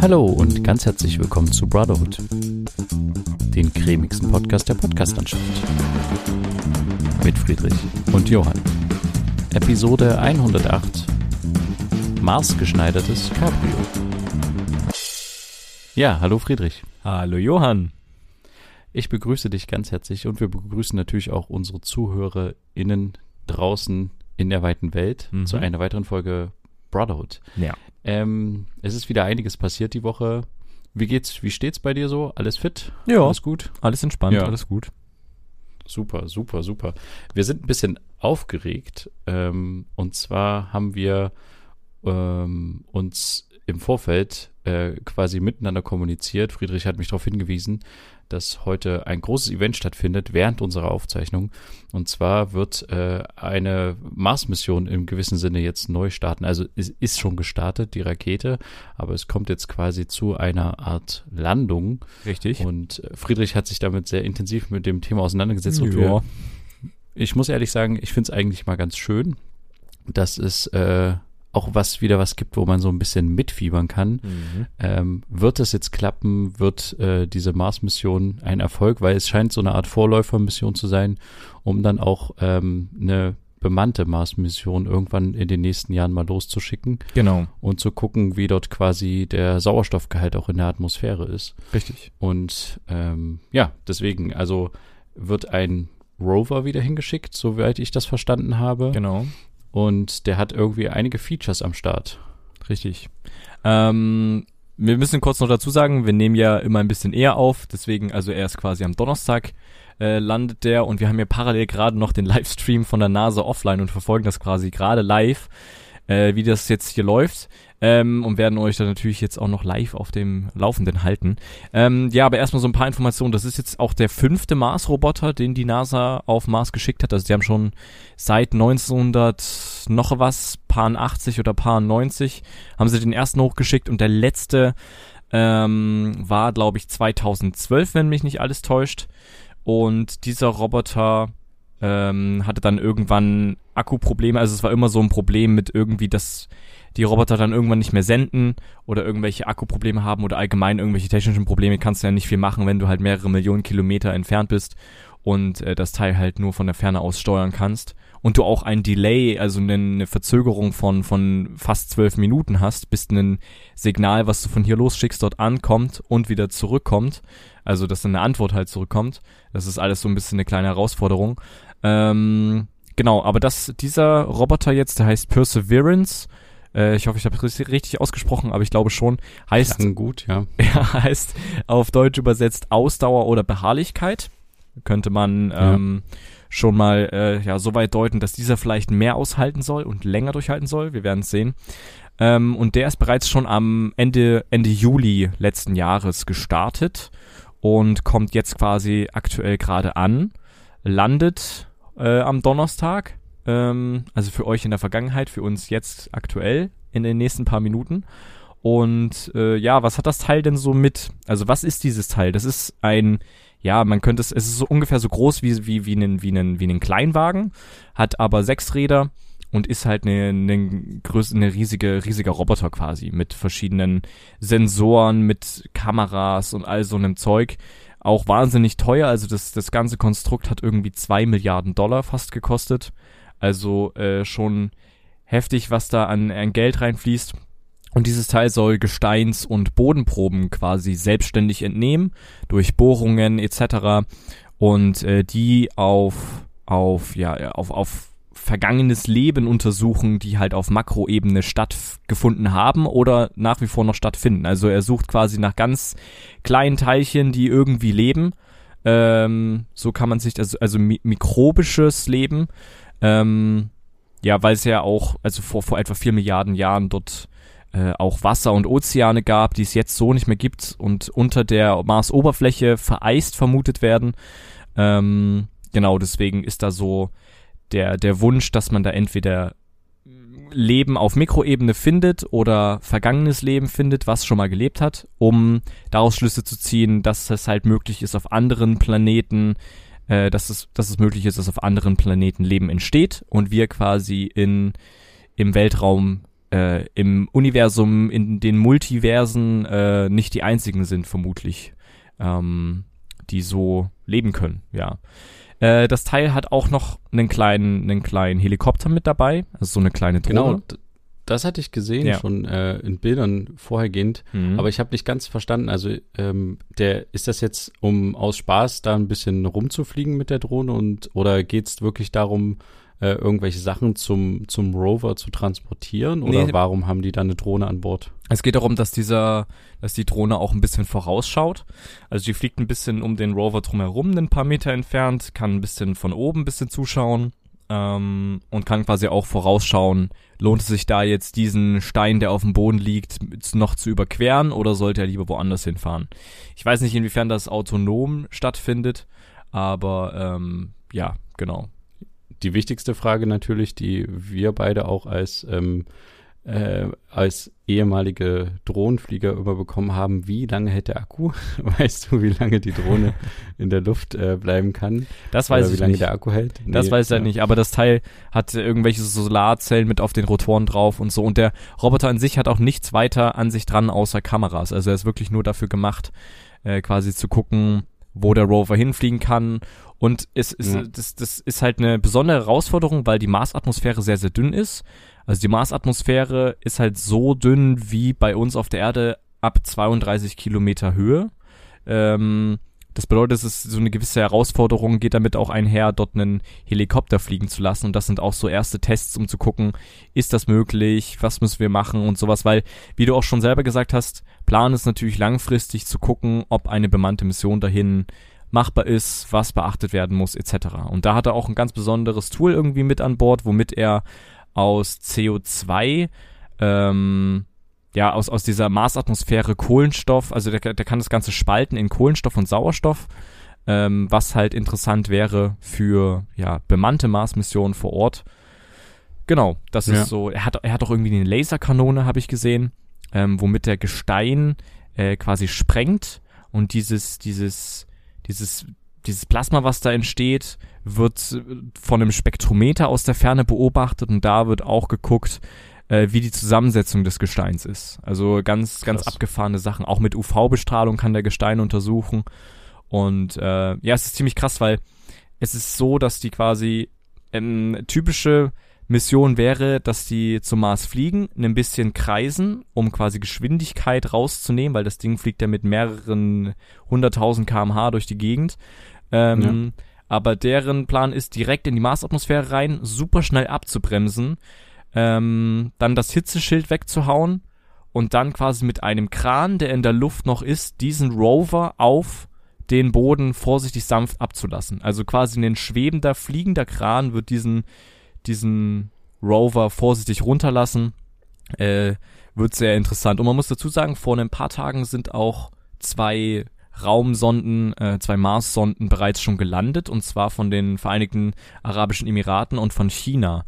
Hallo und ganz herzlich willkommen zu Brotherhood, den cremigsten Podcast der Podcastlandschaft. Mit Friedrich und Johann. Episode 108 Maßgeschneidertes Cabrio. Ja, hallo Friedrich. Hallo Johann. Ich begrüße dich ganz herzlich und wir begrüßen natürlich auch unsere ZuhörerInnen draußen in der weiten Welt Mhm. zu einer weiteren Folge Brotherhood. Ja. Ähm, es ist wieder einiges passiert die Woche. Wie geht's, wie steht's bei dir so? Alles fit? Ja. Alles gut? Alles entspannt, Ja. alles gut. Super, super, super. Wir sind ein bisschen aufgeregt. Ähm, und zwar haben wir ähm, uns im Vorfeld äh, quasi miteinander kommuniziert. Friedrich hat mich darauf hingewiesen, dass heute ein großes Event stattfindet während unserer Aufzeichnung. Und zwar wird äh, eine Mars-Mission im gewissen Sinne jetzt neu starten. Also es ist schon gestartet, die Rakete, aber es kommt jetzt quasi zu einer Art Landung. Richtig. Und äh, Friedrich hat sich damit sehr intensiv mit dem Thema auseinandergesetzt. Und Ja. wir, ich muss ehrlich sagen, ich finde es eigentlich mal ganz schön, dass es äh, auch was wieder was gibt, wo man so ein bisschen mitfiebern kann. Mhm. Ähm, wird es jetzt klappen? Wird äh, diese Mars-Mission ein Erfolg? Weil es scheint so eine Art Vorläufermission zu sein, um dann auch ähm, eine bemannte Mars-Mission irgendwann in den nächsten Jahren mal loszuschicken Genau. und zu gucken, wie dort quasi der Sauerstoffgehalt auch in der Atmosphäre ist. Richtig. Und ähm, ja, deswegen, also wird ein Rover wieder hingeschickt, soweit ich das verstanden habe. Genau. Und der hat irgendwie einige Features am Start. Richtig. Ähm, wir müssen kurz noch dazu sagen, wir nehmen ja immer ein bisschen eher auf, deswegen, also erst quasi am Donnerstag äh, landet der und wir haben ja parallel gerade noch den Livestream von der NASA offline und verfolgen das quasi gerade live, äh, wie das jetzt hier läuft. Ähm, und werden euch dann natürlich jetzt auch noch live auf dem Laufenden halten. Ähm, ja, aber erstmal so ein paar Informationen. Das ist jetzt auch der fünfte Mars-Roboter, den die NASA auf Mars geschickt hat. Also die haben schon seit 1900 noch was, paar 80 oder paar 90, haben sie den ersten hochgeschickt und der letzte ähm, war, glaube ich, 2012, wenn mich nicht alles täuscht. Und dieser Roboter ähm, hatte dann irgendwann Akkuprobleme. Also es war immer so ein Problem mit irgendwie, dass die Roboter dann irgendwann nicht mehr senden oder irgendwelche Akkuprobleme haben oder allgemein irgendwelche technischen Probleme, kannst du ja nicht viel machen, wenn du halt mehrere Millionen Kilometer entfernt bist und äh, das Teil halt nur von der Ferne aus steuern kannst und du auch ein Delay, also eine, Verzögerung von, von fast zwölf Minuten hast, bis ein Signal, was du von hier losschickst, dort ankommt und wieder zurückkommt. Also, dass dann eine Antwort halt zurückkommt. Das ist alles so ein bisschen eine kleine Herausforderung. Ähm, genau, aber das, dieser Roboter jetzt, der heißt Perseverance. Äh, ich hoffe, ich habe es richtig ausgesprochen, aber ich glaube schon. Heißt, Klang gut, ja. er heißt auf Deutsch übersetzt Ausdauer oder Beharrlichkeit. Könnte man Ja. ähm, schon mal äh, ja so weit deuten, dass dieser vielleicht mehr aushalten soll und länger durchhalten soll. Wir werden es sehen. Ähm, und der ist bereits schon am Ende Ende Juli letzten Jahres gestartet und kommt jetzt quasi aktuell gerade an, landet äh, am Donnerstag. Ähm, also für euch in der Vergangenheit, für uns jetzt aktuell in den nächsten paar Minuten. Und äh, ja, was hat das Teil denn so mit? Also was ist dieses Teil? Das ist ein, ja, man könnte es, es ist so ungefähr so groß wie wie wie einen wie einen wie einen Kleinwagen, hat aber sechs Räder und ist halt eine eine, größ eine riesige riesiger Roboter quasi mit verschiedenen Sensoren, mit Kameras und all so einem Zeug. Auch wahnsinnig teuer, also das das ganze Konstrukt hat irgendwie zwei Milliarden Dollar fast gekostet. Also äh, schon heftig, was da an, an Geld reinfließt. Und dieses Teil soll Gesteins- und Bodenproben quasi selbstständig entnehmen, durch Bohrungen etc. Und äh, die auf, auf, ja, auf, auf vergangenes Leben untersuchen, die halt auf Makroebene stattgefunden haben oder nach wie vor noch stattfinden. Also er sucht quasi nach ganz kleinen Teilchen, die irgendwie leben. Ähm, so kann man sich, also, also mi mikrobisches Leben. Ähm, ja, weil es ja auch, also vor, vor etwa vier Milliarden Jahren dort äh, auch Wasser und Ozeane gab, die es jetzt so nicht mehr gibt und unter der Marsoberfläche vereist vermutet werden. Ähm, genau, deswegen ist da so der, der Wunsch, dass man da entweder Leben auf Mikroebene findet oder vergangenes Leben findet, was schon mal gelebt hat, um daraus Schlüsse zu ziehen, dass es halt möglich ist, auf anderen Planeten, äh, dass, es, dass es möglich ist, dass auf anderen Planeten Leben entsteht und wir quasi in, im Weltraum äh, im Universum, in den Multiversen äh, nicht die einzigen sind, vermutlich, ähm, die so leben können, ja. Äh, das Teil hat auch noch einen kleinen, einen kleinen Helikopter mit dabei, also so eine kleine Drohne. Genau, das hatte ich gesehen, Ja. schon äh, in Bildern vorhergehend. Mhm. Aber ich habe nicht ganz verstanden, also ähm, der ist das jetzt, um aus Spaß da ein bisschen rumzufliegen mit der Drohne und oder geht's wirklich darum, äh, irgendwelche Sachen zum, zum Rover zu transportieren? Oder Nee. warum haben die da eine Drohne an Bord? Es geht darum, dass dieser, dass die Drohne auch ein bisschen vorausschaut. Also die fliegt ein bisschen um den Rover drumherum, ein paar Meter entfernt, kann ein bisschen von oben ein bisschen zuschauen ähm, und kann quasi auch vorausschauen, lohnt es sich da jetzt diesen Stein, der auf dem Boden liegt, noch zu überqueren oder sollte er lieber woanders hinfahren? Ich weiß nicht, inwiefern das autonom stattfindet, aber ähm, ja, genau. Die wichtigste Frage natürlich, die wir beide auch als ähm, äh, als ehemalige Drohnenflieger immer bekommen haben, wie lange hält der Akku? Weißt du, wie lange die Drohne in der Luft äh, bleiben kann? Das weiß Oder wie ich lange nicht. der Akku hält? Das Nee, weiß ich halt ja. nicht, aber das Teil hat irgendwelche Solarzellen mit auf den Rotoren drauf und so. Und der Roboter an sich hat auch nichts weiter an sich dran außer Kameras. Also er ist wirklich nur dafür gemacht, äh, quasi zu gucken, wo der Rover hinfliegen kann. Und es ist, Ja. das, das ist halt eine besondere Herausforderung, weil die Marsatmosphäre sehr, sehr dünn ist. Also die Marsatmosphäre ist halt so dünn wie bei uns auf der Erde ab 32 Kilometer Höhe. Ähm, das bedeutet, es ist so eine gewisse Herausforderung, geht damit auch einher, dort einen Helikopter fliegen zu lassen. Und das sind auch so erste Tests, um zu gucken, ist das möglich, was müssen wir machen und sowas. Weil, wie du auch schon selber gesagt hast, Plan ist natürlich langfristig zu gucken, ob eine bemannte Mission dahin machbar ist, was beachtet werden muss, etc. Und da hat er auch ein ganz besonderes Tool irgendwie mit an Bord, womit er aus CO2 ähm, ja, aus, aus dieser Marsatmosphäre Kohlenstoff, also der, der kann das Ganze spalten in Kohlenstoff und Sauerstoff, ähm, was halt interessant wäre für ja, bemannte Marsmissionen vor Ort. Genau, das ist Ja. so. Er hat, er hat auch irgendwie eine Laserkanone, habe ich gesehen, ähm, womit der Gestein äh, quasi sprengt und dieses, dieses, dieses, dieses Plasma, was da entsteht, wird äh, von einem Spektrometer aus der Ferne beobachtet und da wird auch geguckt, äh, wie die Zusammensetzung des Gesteins ist. Also ganz, ganz Krass. abgefahrene Sachen. Auch mit UV-Bestrahlung kann der Gestein untersuchen. Und äh, ja, es ist ziemlich krass, weil es ist so, dass die quasi ähm, typische Mission wäre, dass die zum Mars fliegen, ein bisschen kreisen, um quasi Geschwindigkeit rauszunehmen, weil das Ding fliegt ja mit mehreren hunderttausend kmh durch die Gegend. Ähm, Aber deren Plan ist, direkt in die Marsatmosphäre rein, super schnell abzubremsen, ähm, dann das Hitzeschild wegzuhauen und dann quasi mit einem Kran, der in der Luft noch ist, diesen Rover auf den Boden vorsichtig sanft abzulassen. Also quasi ein schwebender, fliegender Kran wird diesen, diesen Rover vorsichtig runterlassen. Äh, wird sehr interessant. Und man muss dazu sagen, vor ein paar Tagen sind auch zwei Raumsonden, äh, zwei Mars-Sonden bereits schon gelandet, und zwar von den Vereinigten Arabischen Emiraten und von China.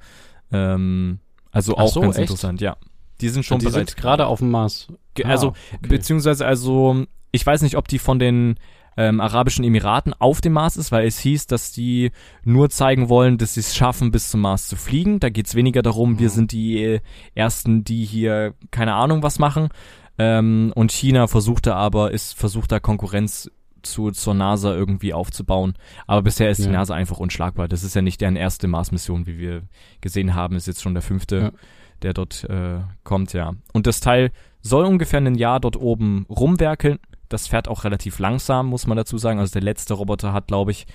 Ähm, also auch so, ganz echt? interessant, ja. Die sind schon Und die bereits sind gerade auf dem Mars. Ge- Ah, also, okay. beziehungsweise, also, ich weiß nicht, ob die von den ähm, Arabischen Emiraten auf dem Mars ist, weil es hieß, dass die nur zeigen wollen, dass sie es schaffen, bis zum Mars zu fliegen. Da geht's weniger darum, wir Mhm. sind die äh, Ersten, die hier keine Ahnung was machen. Ähm, und China versuchte aber, ist versucht da Konkurrenz zu, zur NASA irgendwie aufzubauen. Aber bisher ist die Ja. NASA einfach unschlagbar. Das ist ja nicht deren erste Mars-Mission, wie wir gesehen haben, ist jetzt schon der fünfte, Ja. der dort äh, kommt, ja. Und das Teil soll ungefähr ein Jahr dort oben rumwerkeln. Das fährt auch relativ langsam, muss man dazu sagen. Also der letzte Roboter hat, glaube ich,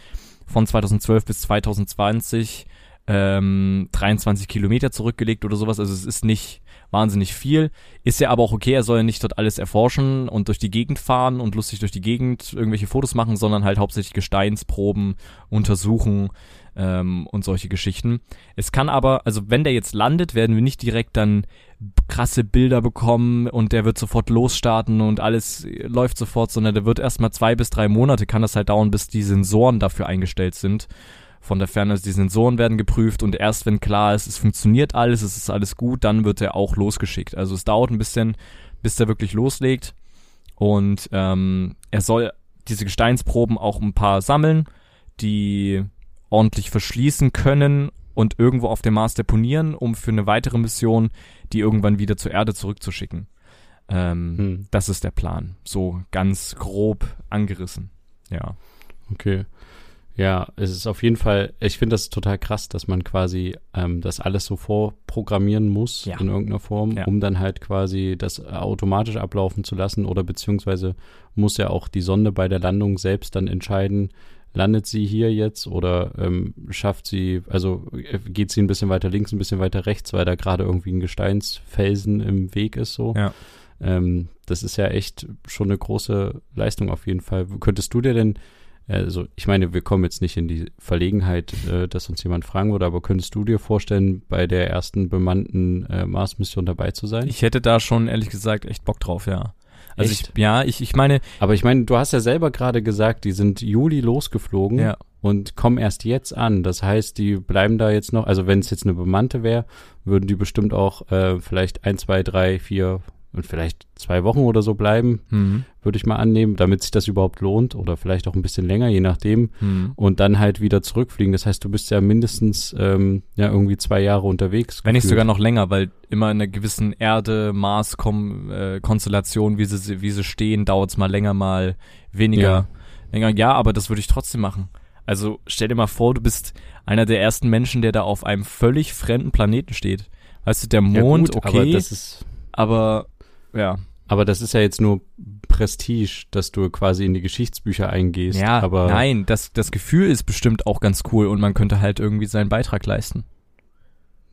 von 2012 bis 2020 ähm, 23 Kilometer zurückgelegt oder sowas. Also es ist nicht wahnsinnig viel. Ist ja aber auch okay, er soll ja nicht dort alles erforschen und durch die Gegend fahren und lustig durch die Gegend irgendwelche Fotos machen, sondern halt hauptsächlich Gesteinsproben untersuchen ähm, und solche Geschichten. Es kann aber, also wenn der jetzt landet, werden wir nicht direkt dann krasse Bilder bekommen und der wird sofort losstarten und alles läuft sofort, sondern der wird erstmal zwei bis drei Monate kann das halt dauern, bis die Sensoren dafür eingestellt sind. Von der Ferne, die Sensoren werden geprüft und erst wenn klar ist, es funktioniert alles, es ist alles gut, dann wird er auch losgeschickt. Also es dauert ein bisschen, bis der wirklich loslegt. Und ähm, er soll diese Gesteinsproben auch ein paar sammeln, die ordentlich verschließen können und irgendwo auf dem Mars deponieren, um für eine weitere Mission die irgendwann wieder zur Erde zurückzuschicken. Ähm, hm. Das ist der Plan. So ganz grob angerissen. Ja. Okay. Ja, es ist auf jeden Fall, ich finde das total krass, dass man quasi ähm, das alles so vorprogrammieren muss ja. in irgendeiner Form, ja. um dann halt quasi das automatisch ablaufen zu lassen oder beziehungsweise muss ja auch die Sonde bei der Landung selbst dann entscheiden, landet sie hier jetzt oder ähm, schafft sie, also äh, geht sie ein bisschen weiter links, ein bisschen weiter rechts, weil da gerade irgendwie ein Gesteinsfelsen im Weg ist so. Ja. Ähm, das ist ja echt schon eine große Leistung auf jeden Fall. Könntest du dir denn also ich meine, wir kommen jetzt nicht in die Verlegenheit, äh, dass uns jemand fragen würde, aber könntest du dir vorstellen, bei der ersten bemannten äh, Mars-Mission dabei zu sein? Ich hätte da schon ehrlich gesagt echt Bock drauf, ja. Also echt? ich, ja, ich, ich meine. Aber ich meine, du hast ja selber gerade gesagt, die sind Juli losgeflogen ja. und kommen erst jetzt an. Das heißt, die bleiben da jetzt noch, also wenn es jetzt eine bemannte wäre, würden die bestimmt auch äh, vielleicht ein, zwei, drei, vier, und vielleicht zwei Wochen oder so bleiben, mhm. würde ich mal annehmen, damit sich das überhaupt lohnt oder vielleicht auch ein bisschen länger, je nachdem. Mhm. Und dann halt wieder zurückfliegen. Das heißt, du bist ja mindestens ähm, ja irgendwie zwei Jahre unterwegs. Wenn nicht sogar noch länger, weil immer in einer gewissen Erde, Mars, äh, Konstellation, wie sie, wie sie stehen, dauert es mal länger, mal weniger. Ja. Länger. Ja, aber das würde ich trotzdem machen. Also stell dir mal vor, du bist einer der ersten Menschen, der da auf einem völlig fremden Planeten steht. Weißt du, der Mond, ja gut, okay, aber, das ist aber ja. Aber das ist ja jetzt nur Prestige, dass du quasi in die Geschichtsbücher eingehst. Ja, aber nein, das, das Gefühl ist bestimmt auch ganz cool und man könnte halt irgendwie seinen Beitrag leisten.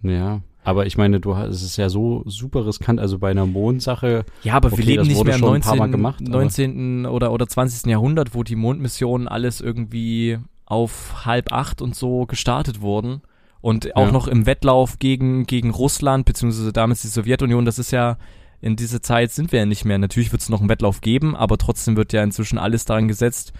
Ja, aber ich meine, du hast, es ist ja so super riskant, also bei einer Mondsache. Ja, aber okay, wir leben nicht mehr im 19, gemacht, 19. oder, oder 20. Jahrhundert, wo die Mondmissionen alles irgendwie auf halb acht und so gestartet wurden. Und auch ja. noch im Wettlauf gegen, gegen Russland, beziehungsweise damals die Sowjetunion, das ist ja, in dieser Zeit sind wir ja nicht mehr. Natürlich wird es noch einen Wettlauf geben, aber trotzdem wird ja inzwischen alles daran gesetzt,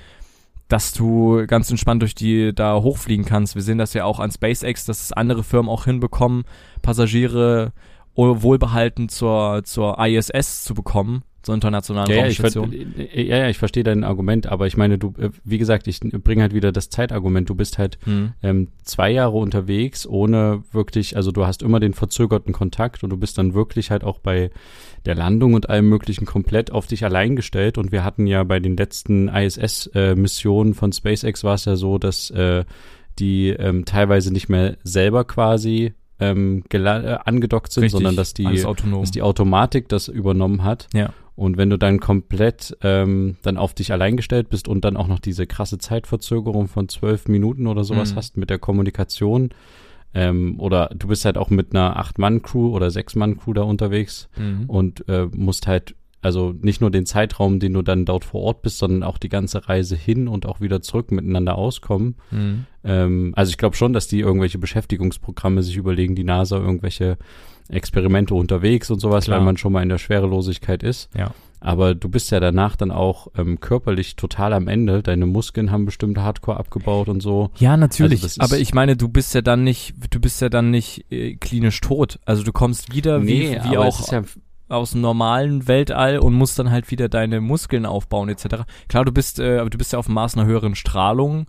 dass du ganz entspannt durch die da hochfliegen kannst. Wir sehen das ja auch an SpaceX, dass andere Firmen auch hinbekommen, Passagiere wohlbehalten zur, zur ISS zu bekommen zur internationalen ja, Raumstation. Ja, ich, ja, ja, ich verstehe dein Argument, aber ich meine, du, äh, wie gesagt, ich bringe halt wieder das Zeitargument. Du bist halt hm. ähm, zwei Jahre unterwegs, ohne wirklich, also du hast immer den verzögerten Kontakt und du bist dann wirklich halt auch bei der Landung und allem Möglichen komplett auf dich allein gestellt. Und wir hatten ja bei den letzten ISS-Missionen äh, von SpaceX war es ja so, dass äh, die ähm, teilweise nicht mehr selber quasi ähm, äh, angedockt sind, Richtig, sondern dass die, dass die Automatik das übernommen hat. Ja. Und wenn du dann komplett ähm, dann auf dich allein gestellt bist und dann auch noch diese krasse Zeitverzögerung von zwölf Minuten oder sowas mhm. hast mit der Kommunikation, ähm, oder du bist halt auch mit einer Acht-Mann-Crew oder Sechs-Mann-Crew da unterwegs mhm. und äh, musst halt also nicht nur den Zeitraum, den du dann dort vor Ort bist, sondern auch die ganze Reise hin und auch wieder zurück miteinander auskommen. Mhm. Ähm, also ich glaube schon, dass die irgendwelche Beschäftigungsprogramme sich überlegen, die NASA irgendwelche Experimente unterwegs und sowas, Klar. weil man schon mal in der Schwerelosigkeit ist. Ja. Aber du bist ja danach dann auch ähm, körperlich total am Ende. Deine Muskeln haben bestimmt Hardcore abgebaut und so. Ja, natürlich. Also aber ich meine, du bist ja dann nicht, du bist ja dann nicht äh, klinisch tot. Also du kommst wieder nee, wie, wie auch ja aus dem normalen Weltall und musst dann halt wieder deine Muskeln aufbauen etc. Klar, du bist, äh, aber du bist ja auf dem Mars einer höheren Strahlung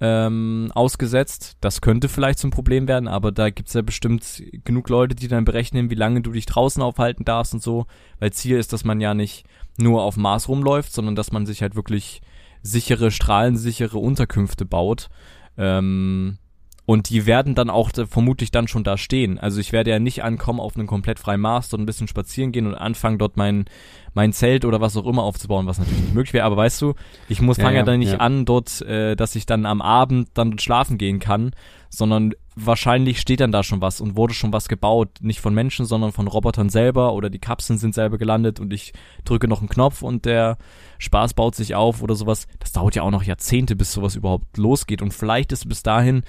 ähm, ausgesetzt. Das könnte vielleicht zum Problem werden, aber da gibt's ja bestimmt genug Leute, die dann berechnen, wie lange du dich draußen aufhalten darfst und so. Weil Ziel ist, dass man ja nicht nur auf Mars rumläuft, sondern dass man sich halt wirklich sichere, strahlensichere Unterkünfte baut. Ähm, und die werden dann auch vermutlich dann schon da stehen. Also ich werde ja nicht ankommen auf einen komplett freien Mars, dort ein bisschen spazieren gehen und anfangen, dort mein, mein Zelt oder was auch immer aufzubauen, was natürlich nicht möglich wäre. Aber weißt du, ich muss ja, fange ja, dann nicht ja. an, dort, äh, dass ich dann am Abend dann schlafen gehen kann, sondern wahrscheinlich steht dann da schon was und wurde schon was gebaut. Nicht von Menschen, sondern von Robotern selber oder die Kapseln sind selber gelandet und ich drücke noch einen Knopf und der Spaß baut sich auf oder sowas. Das dauert ja auch noch Jahrzehnte, bis sowas überhaupt losgeht. Und vielleicht ist bis dahin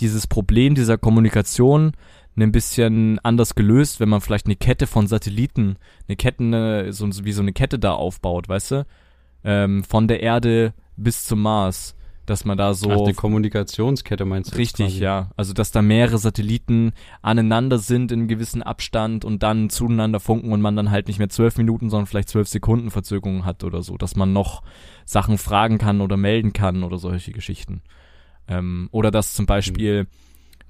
dieses Problem dieser Kommunikation ein bisschen anders gelöst, wenn man vielleicht eine Kette von Satelliten, eine Kette, so, wie so eine Kette da aufbaut, weißt du? Ähm, von der Erde bis zum Mars. Dass man da so. Ach, eine Kommunikationskette meinst du? Richtig, ja. Also, dass da mehrere Satelliten aneinander sind in einem gewissen Abstand und dann zueinander funken und man dann halt nicht mehr zwölf Minuten, sondern vielleicht zwölf Sekunden Verzögerung hat oder so. Dass man noch Sachen fragen kann oder melden kann oder solche Geschichten. Ähm, oder dass zum Beispiel,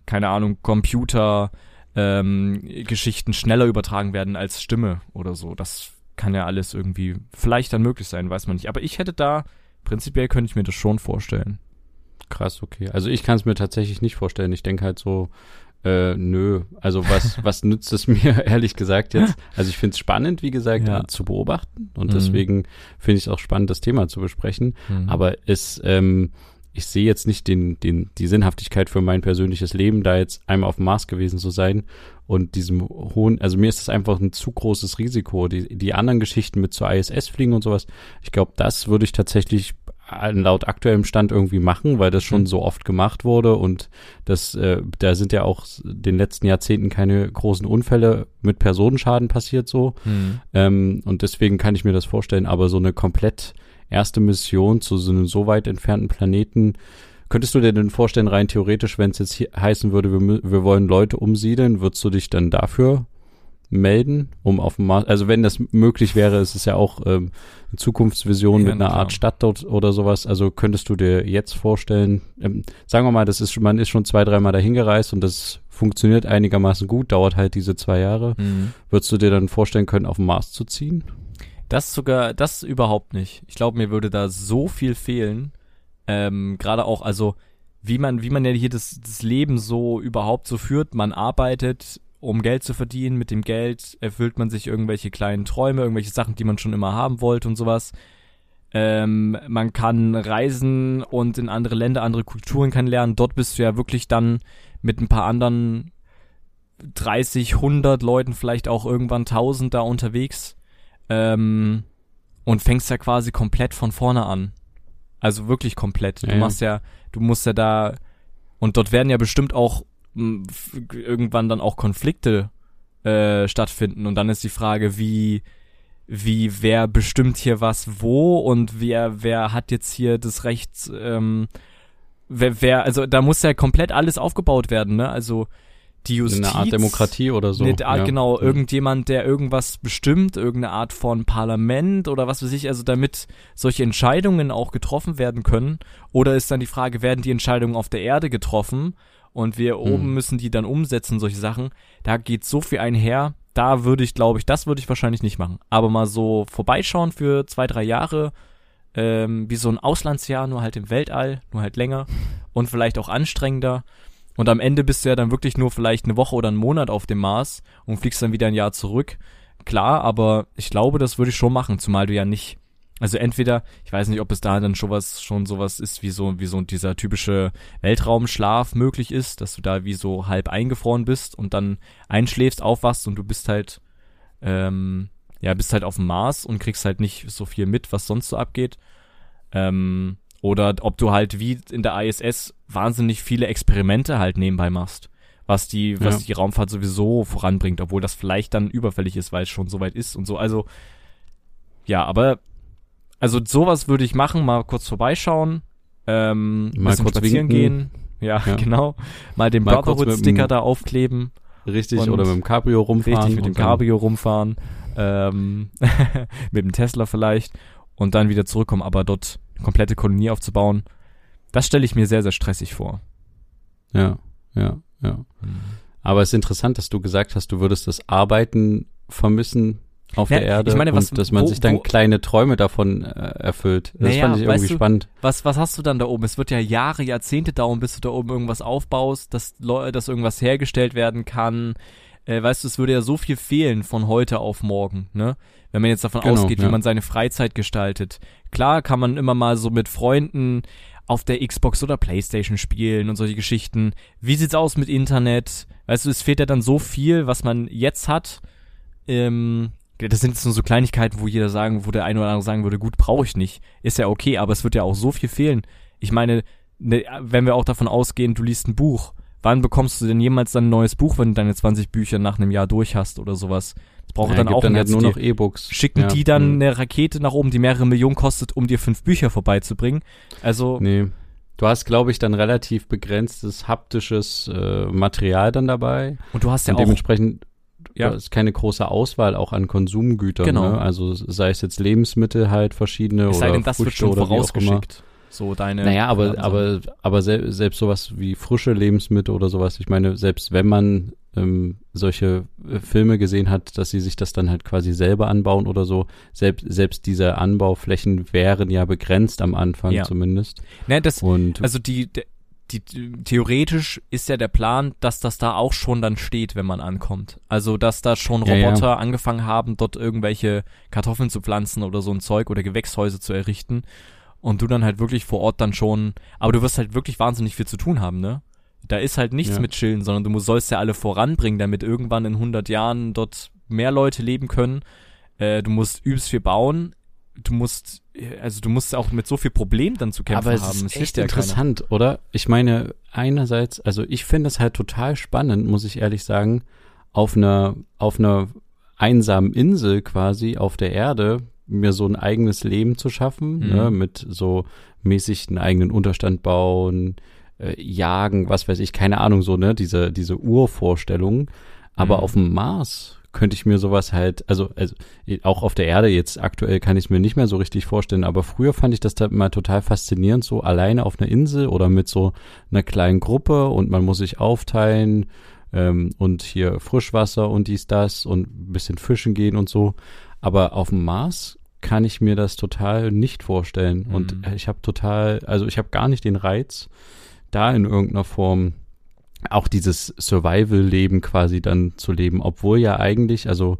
keine Ahnung, Computer, ähm, Geschichten schneller übertragen werden als Stimme oder so. Das kann ja alles irgendwie vielleicht dann möglich sein, weiß man nicht. Aber ich hätte da, prinzipiell könnte ich mir das schon vorstellen. Krass, okay. Also ich kann es mir tatsächlich nicht vorstellen. Ich denke halt so, äh, nö. Also was, was nützt es mir, ehrlich gesagt, jetzt? Also ich finde es spannend, wie gesagt, Ja. zu beobachten. Und Mhm. deswegen finde ich es auch spannend, das Thema zu besprechen. Mhm. Aber es, ähm, ich sehe jetzt nicht den, den, die Sinnhaftigkeit für mein persönliches Leben, da jetzt einmal auf dem Mars gewesen zu sein und diesem hohen, also mir ist das einfach ein zu großes Risiko. Die, die anderen Geschichten mit zur ISS fliegen und sowas, ich glaube, das würde ich tatsächlich äh, laut aktuellem Stand irgendwie machen, weil das schon Mhm. so oft gemacht wurde und das, äh, da sind ja auch den letzten Jahrzehnten keine großen Unfälle mit Personenschaden passiert so. Mhm. Ähm, und deswegen kann ich mir das vorstellen, aber so eine komplett erste Mission zu so einem so weit entfernten Planeten, könntest du dir denn vorstellen, rein theoretisch, wenn es jetzt hier heißen würde, wir, wir wollen Leute umsiedeln, würdest du dich dann dafür melden, um auf dem Mars, also wenn das möglich wäre, es ist ja auch ähm, eine Zukunftsvision Ja, mit einer klar. Art Stadt dort oder sowas, also könntest du dir jetzt vorstellen, ähm, sagen wir mal, das ist, man ist schon zwei, dreimal dahin gereist und das funktioniert einigermaßen gut, dauert halt diese zwei Jahre. Mhm. Würdest du dir dann vorstellen können, auf den Mars zu ziehen? Das sogar, das überhaupt nicht. Ich glaube, mir würde da so viel fehlen. Ähm, Gerade auch, also wie man, wie man ja hier das, das Leben so überhaupt so führt. Man arbeitet, um Geld zu verdienen. Mit dem Geld erfüllt man sich irgendwelche kleinen Träume, irgendwelche Sachen, die man schon immer haben wollte und sowas. Ähm, man kann reisen und in andere Länder, andere Kulturen kennenlernen. Dort bist du ja wirklich dann mit ein paar anderen 30, 100 Leuten, vielleicht auch irgendwann 1000 da unterwegs ähm, und fängst ja quasi komplett von vorne an. Also wirklich komplett. Du Ja, machst ja, du musst ja da und dort werden ja bestimmt auch mh, f- irgendwann dann auch Konflikte äh, stattfinden und dann ist die Frage, wie wie wer bestimmt hier was wo und wer wer hat jetzt hier das Recht ähm, wer, wer also da muss ja komplett alles aufgebaut werden, ne? Also die Justiz Eine Art Demokratie oder so. Nee, ah, ja. genau, Mhm. irgendjemand, der irgendwas bestimmt, irgendeine Art von Parlament oder was weiß ich, also damit solche Entscheidungen auch getroffen werden können. Oder ist dann die Frage, werden die Entscheidungen auf der Erde getroffen und wir oben müssen die dann umsetzen, solche Sachen. Da geht so viel einher. Da würde ich, glaube ich, das würde ich wahrscheinlich nicht machen. Aber mal so vorbeischauen für zwei, drei Jahre, ähm, wie so ein Auslandsjahr, nur halt im Weltall, nur halt länger und vielleicht auch anstrengender. Und am Ende bist du ja dann wirklich nur vielleicht eine Woche oder einen Monat auf dem Mars und fliegst dann wieder ein Jahr zurück. Klar, aber ich glaube, das würde ich schon machen, zumal du ja nicht. Also entweder, ich weiß nicht, ob es da dann schon was, schon sowas ist, wie so, wie so dieser typische Weltraumschlaf möglich ist, dass du da wie so halb eingefroren bist und dann einschläfst, aufwachst und du bist halt, ähm, ja, bist halt auf dem Mars und kriegst halt nicht so viel mit, was sonst so abgeht. Ähm, oder ob du halt wie in der ISS wahnsinnig viele Experimente halt nebenbei machst, was die, was Ja. die Raumfahrt sowieso voranbringt, obwohl das vielleicht dann überfällig ist, weil es schon soweit ist und so. Also, ja, aber, also sowas würde ich machen, mal kurz vorbeischauen, ähm, Mal kurz spazieren winken. gehen. Ja, Ja. genau. Mal den Brotherhood-Sticker da aufkleben. Richtig, oder mit dem Cabrio rumfahren. Richtig, mit dem Cabrio rumfahren, ähm, mit dem Tesla vielleicht und dann wieder zurückkommen, aber dort komplette Kolonie aufzubauen, das stelle ich mir sehr, sehr stressig vor. Ja, ja, ja. Aber es ist interessant, dass du gesagt hast, du würdest das Arbeiten vermissen auf Ja, der Erde ich meine, was- und dass man wo- sich dann wo- kleine Träume davon äh, erfüllt. Das Naja, fand ich irgendwie du, spannend. Was, was hast du dann da oben? Es wird ja Jahre, Jahrzehnte dauern, bis du da oben irgendwas aufbaust, dass, dass irgendwas hergestellt werden kann. Äh, weißt du, es würde ja so viel fehlen von heute auf morgen, ne? Wenn man jetzt davon Genau, ausgeht, wie ja. man seine Freizeit gestaltet. Klar kann man immer mal so mit Freunden auf der Xbox oder Playstation spielen und solche Geschichten. Wie sieht's aus mit Internet? Weißt du, es fehlt ja dann so viel, was man jetzt hat. Ähm, das sind jetzt nur so Kleinigkeiten, wo jeder sagen, wo der eine oder andere sagen würde, gut, brauche ich nicht. Ist ja okay, aber es wird ja auch so viel fehlen. Ich meine, ne, wenn wir auch davon ausgehen, du liest ein Buch, wann bekommst du denn jemals dann ein neues Buch, wenn du deine 20 Bücher nach einem Jahr durch hast oder sowas? Das braucht Ja, dann auch dann halt nur noch E-Books. Schicken Ja, die dann hm. eine Rakete nach oben, die mehrere Millionen kostet, um dir fünf Bücher vorbeizubringen? Also, Nee. Du hast, glaube ich, dann relativ begrenztes haptisches äh, Material dann dabei. und du hast ja und auch, dementsprechend Ja. du hast keine große Auswahl auch an Konsumgütern. Genau. Ne? Also sei es jetzt Lebensmittel halt verschiedene es sei oder denn, das wird schon oder wie auch immer. vorausgeschickt. So deine. Naja, aber, aber, aber sel selbst sowas wie frische Lebensmittel oder sowas, ich meine, selbst wenn man ähm, solche äh, Filme gesehen hat, dass sie sich das dann halt quasi selber anbauen oder so, selbst, selbst diese Anbauflächen wären ja begrenzt am Anfang Ja. zumindest. Ne, das, Und also die, die, theoretisch ist ja der Plan, dass das da auch schon dann steht, wenn man ankommt. Also, dass da schon Ja, ja. Roboter angefangen haben, dort irgendwelche Kartoffeln zu pflanzen oder so ein Zeug oder Gewächshäuser zu errichten. Und du dann halt wirklich vor Ort dann schon, aber du wirst halt wirklich wahnsinnig viel zu tun haben, ne? Da ist halt nichts Ja. mit chillen, sondern du musst, sollst ja alle voranbringen, damit irgendwann in 100 Jahren dort mehr Leute leben können. Äh, du musst übelst viel bauen. Du musst, also du musst auch mit so viel Problemen dann zu kämpfen aber es haben. ist echt ja keiner. interessant, oder? Ich meine, einerseits, also ich finde es halt total spannend, muss ich ehrlich sagen, auf einer, auf einer einsamen Insel quasi auf der Erde mir so ein eigenes Leben zu schaffen, Mhm. ne, mit so mäßig einen eigenen Unterstand bauen, äh, jagen, was weiß ich, keine Ahnung, so, ne, diese, diese Urvorstellungen. Aber Mhm. auf dem Mars könnte ich mir sowas halt, also, also auch auf der Erde jetzt aktuell kann ich es mir nicht mehr so richtig vorstellen, aber früher fand ich das da immer total faszinierend, so alleine auf einer Insel oder mit so einer kleinen Gruppe und man muss sich aufteilen ähm, und hier Frischwasser und dies, das und ein bisschen fischen gehen und so. Aber auf dem Mars kann ich mir das total nicht vorstellen und Mhm. ich habe total, also ich habe gar nicht den Reiz, da in irgendeiner Form auch dieses Survival-Leben quasi dann zu leben, obwohl ja eigentlich, also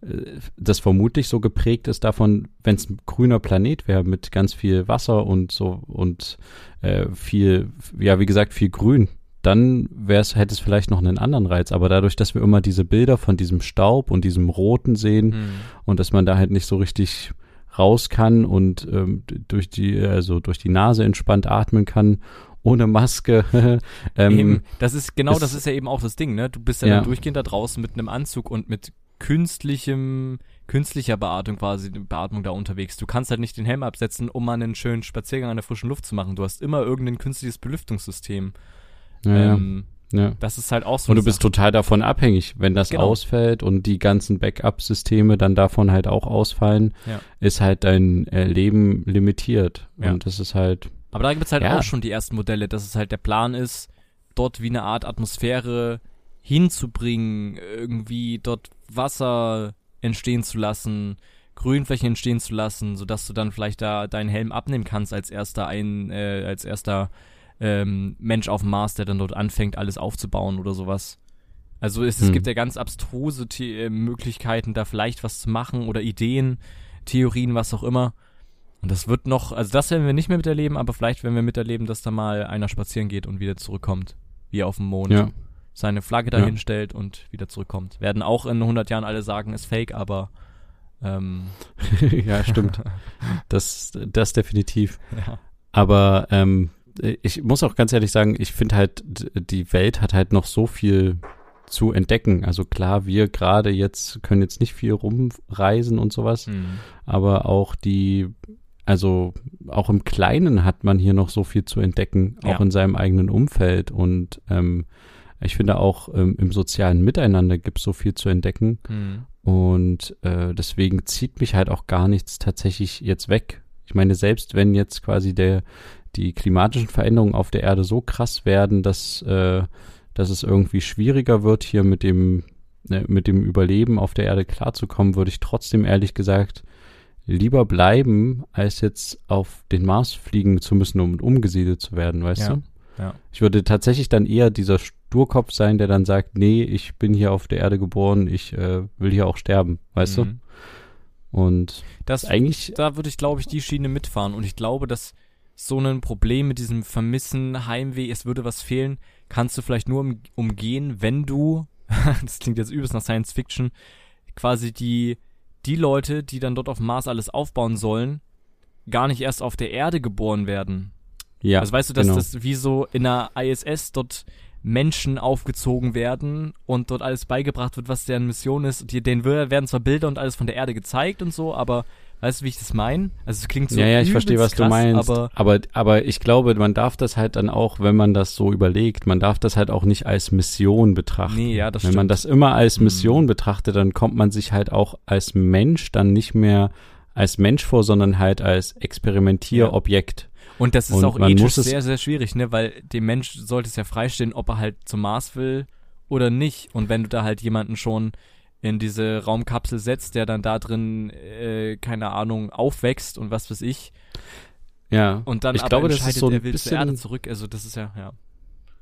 äh, das vermutlich so geprägt ist davon, wenn es ein grüner Planet wäre mit ganz viel Wasser und so und äh, viel, ja wie gesagt, viel Grün, dann wär's, hätte es vielleicht noch einen anderen Reiz. Aber dadurch, dass wir immer diese Bilder von diesem Staub und diesem Roten sehen Mhm. und dass man da halt nicht so richtig raus kann und ähm, durch die, also durch die Nase entspannt atmen kann, ohne Maske. ähm, Eben, das ist genau, es- das ist ja eben auch das Ding, ne? Du bist ja, Ja. dann durchgehend da draußen mit einem Anzug und mit künstlichem, künstlicher Beatmung quasi, Beatmung da unterwegs. Du kannst halt nicht den Helm absetzen, um mal einen schönen Spaziergang an der frischen Luft zu machen. Du hast immer irgendein künstliches Belüftungssystem. ja, Ähm, ja. das ist halt auch so. Und du bist Sache. total davon abhängig, wenn das Genau. ausfällt und die ganzen Backup-Systeme dann davon halt auch ausfallen, Ja. ist halt dein äh, Leben limitiert. Ja. Und das ist halt, Aber da gibt's halt Ja. auch schon die ersten Modelle, dass es halt der Plan ist, dort wie eine Art Atmosphäre hinzubringen, irgendwie dort Wasser entstehen zu lassen, Grünflächen entstehen zu lassen, sodass du dann vielleicht da deinen Helm abnehmen kannst als erster ein, äh, als erster ähm, Mensch auf dem Mars, der dann dort anfängt, alles aufzubauen oder sowas. Also es, es Hm. gibt ja ganz abstruse The äh, Möglichkeiten, da vielleicht was zu machen oder Ideen, Theorien, was auch immer. Und das wird noch, also das werden wir nicht mehr miterleben, aber vielleicht werden wir miterleben, dass da mal einer spazieren geht und wieder zurückkommt. Wie auf dem Mond. ja. Seine Flagge Ja. dahin stellt und wieder zurückkommt. Werden auch in 100 Jahren alle sagen, ist fake, aber ähm, ja, stimmt. Das, das definitiv. ja. Aber ähm, ich muss auch ganz ehrlich sagen, ich finde halt, die Welt hat halt noch so viel zu entdecken. Also klar, wir gerade jetzt können jetzt nicht viel rumreisen und sowas, Hm. aber auch die, also auch im Kleinen hat man hier noch so viel zu entdecken, auch Ja. in seinem eigenen Umfeld. Und ähm, ich finde auch ähm, im sozialen Miteinander gibt es so viel zu entdecken. Hm. Und äh, deswegen zieht mich halt auch gar nichts tatsächlich jetzt weg. Ich meine, selbst wenn jetzt quasi der, die klimatischen Veränderungen auf der Erde so krass werden, dass, äh, dass es irgendwie schwieriger wird, hier mit dem, äh, mit dem Überleben auf der Erde klarzukommen, würde ich trotzdem ehrlich gesagt lieber bleiben, als jetzt auf den Mars fliegen zu müssen, um umgesiedelt zu werden, weißt Ja, du? ja. Ich würde tatsächlich dann eher dieser Sturkopf sein, der dann sagt, nee, ich bin hier auf der Erde geboren, ich äh, will hier auch sterben, weißt du? Mhm. Und Das, eigentlich, da würde ich, glaube ich, die Schiene mitfahren. Und ich glaube, dass so ein Problem mit diesem Vermissen, Heimweh, es würde was fehlen, kannst du vielleicht nur um, umgehen, wenn du, das klingt jetzt übelst nach Science Fiction, quasi die, die Leute, die dann dort auf dem Mars alles aufbauen sollen, gar nicht erst auf der Erde geboren werden. ja, also weißt du, dass genau. das wie so in der ISS dort Menschen aufgezogen werden und dort alles beigebracht wird, was deren Mission ist. Und die, denen werden zwar Bilder und alles von der Erde gezeigt und so, aber weißt du, wie ich das meine? Also es klingt so ja, ja, ich verstehe, was übelst du krass, meinst. Aber Aber, aber ich glaube, man darf das halt dann auch, wenn man das so überlegt, man darf das halt auch nicht als Mission betrachten. nee, ja, das wenn stimmt. man das immer als Mhm. Mission betrachtet, dann kommt man sich halt auch als Mensch dann nicht mehr als Mensch vor, sondern halt als Experimentierobjekt. Und das ist Und auch ethisch sehr, sehr schwierig, ne? Weil dem Mensch sollte es ja freistehen, ob er halt zum Mars will oder nicht. Und wenn du da halt jemanden schon in diese Raumkapsel setzt, der dann da drin, äh, keine Ahnung, aufwächst und was weiß ich, Ja. und dann ich aber glaube, das entscheidet, ist so ein er will zur Erde bisschen, zurück, also das ist ja, ja.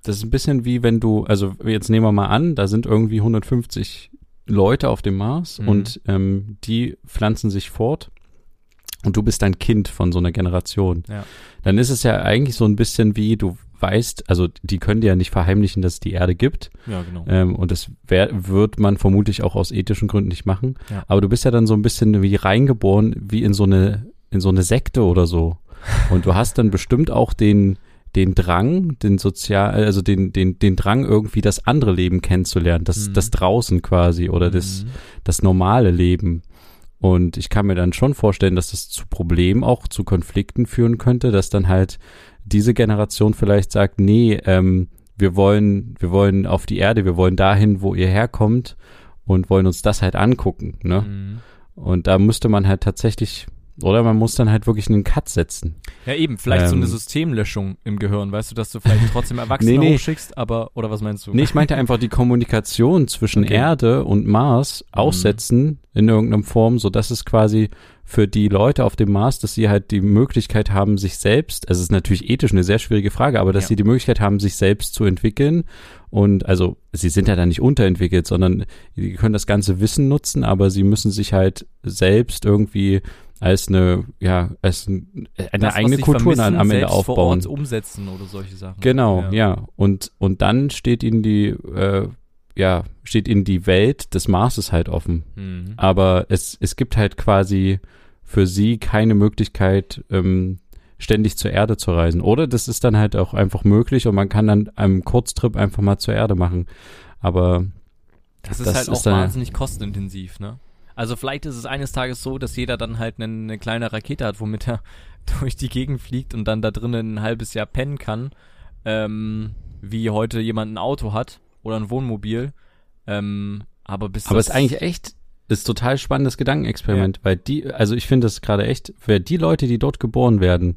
das ist ein bisschen wie wenn du, also jetzt nehmen wir mal an, da sind irgendwie 150 Leute auf dem Mars Mhm. und ähm, die pflanzen sich fort und du bist ein Kind von so einer Generation. Ja. Dann ist es ja eigentlich so ein bisschen wie, du weißt, also die können dir ja nicht verheimlichen, dass es die Erde gibt. Ja, genau. Ähm, und das wär, wird man vermutlich auch aus ethischen Gründen nicht machen. Ja. Aber du bist ja dann so ein bisschen wie reingeboren, wie in so eine, in so eine Sekte oder so. Und du hast dann bestimmt auch den, den Drang, den sozial, also den, den, den Drang irgendwie das andere Leben kennenzulernen, das, Mhm. das draußen quasi oder das, Mhm. das normale Leben. Und ich kann mir dann schon vorstellen, dass das zu Problemen, auch zu Konflikten führen könnte, dass dann halt diese Generation vielleicht sagt, nee, ähm, wir wollen, wir wollen auf die Erde, wir wollen dahin, wo ihr herkommt und wollen uns das halt angucken, ne? Mhm. Und da müsste man halt tatsächlich, oder man muss dann halt wirklich einen Cut setzen. Ja, eben, vielleicht so eine Ähm. Systemlöschung im Gehirn, weißt du, dass du vielleicht trotzdem Erwachsene Nee, nee. hochschickst, aber, oder was meinst du? Nee, ich meinte einfach die Kommunikation zwischen Okay. Erde und Mars aussetzen in irgendeiner Form, so dass es quasi für die Leute auf dem Mars, dass sie halt die Möglichkeit haben, sich selbst, also es ist natürlich ethisch eine sehr schwierige Frage, aber dass Ja. sie die Möglichkeit haben, sich selbst zu entwickeln und also sie sind ja da nicht unterentwickelt, sondern die können das ganze Wissen nutzen, aber sie müssen sich halt selbst irgendwie als eine, ja, als ein, eine Das, eigene Kultur dann am Ende aufbauen. Umsetzen oder solche Sachen. Genau, ja. Und, und dann steht ihnen die, äh, ja, steht ihnen die Welt des Marses halt offen. Mhm. Aber es, es gibt halt quasi für sie keine Möglichkeit, ähm, ständig zur Erde zu reisen. Oder das ist dann halt auch einfach möglich und man kann dann einen Kurztrip einfach mal zur Erde machen. Aber Das ist Das halt ist auch wahnsinnig kostenintensiv, ne? Also vielleicht ist es eines Tages so, dass jeder dann halt eine, eine kleine Rakete hat, womit er durch die Gegend fliegt und dann da drinnen ein halbes Jahr pennen kann, ähm, wie heute jemand ein Auto hat oder ein Wohnmobil. Ähm, aber bis Aber es ist eigentlich echt, ist total spannendes Gedankenexperiment, weil die, also ich finde das gerade echt, wer die Leute, die dort geboren werden,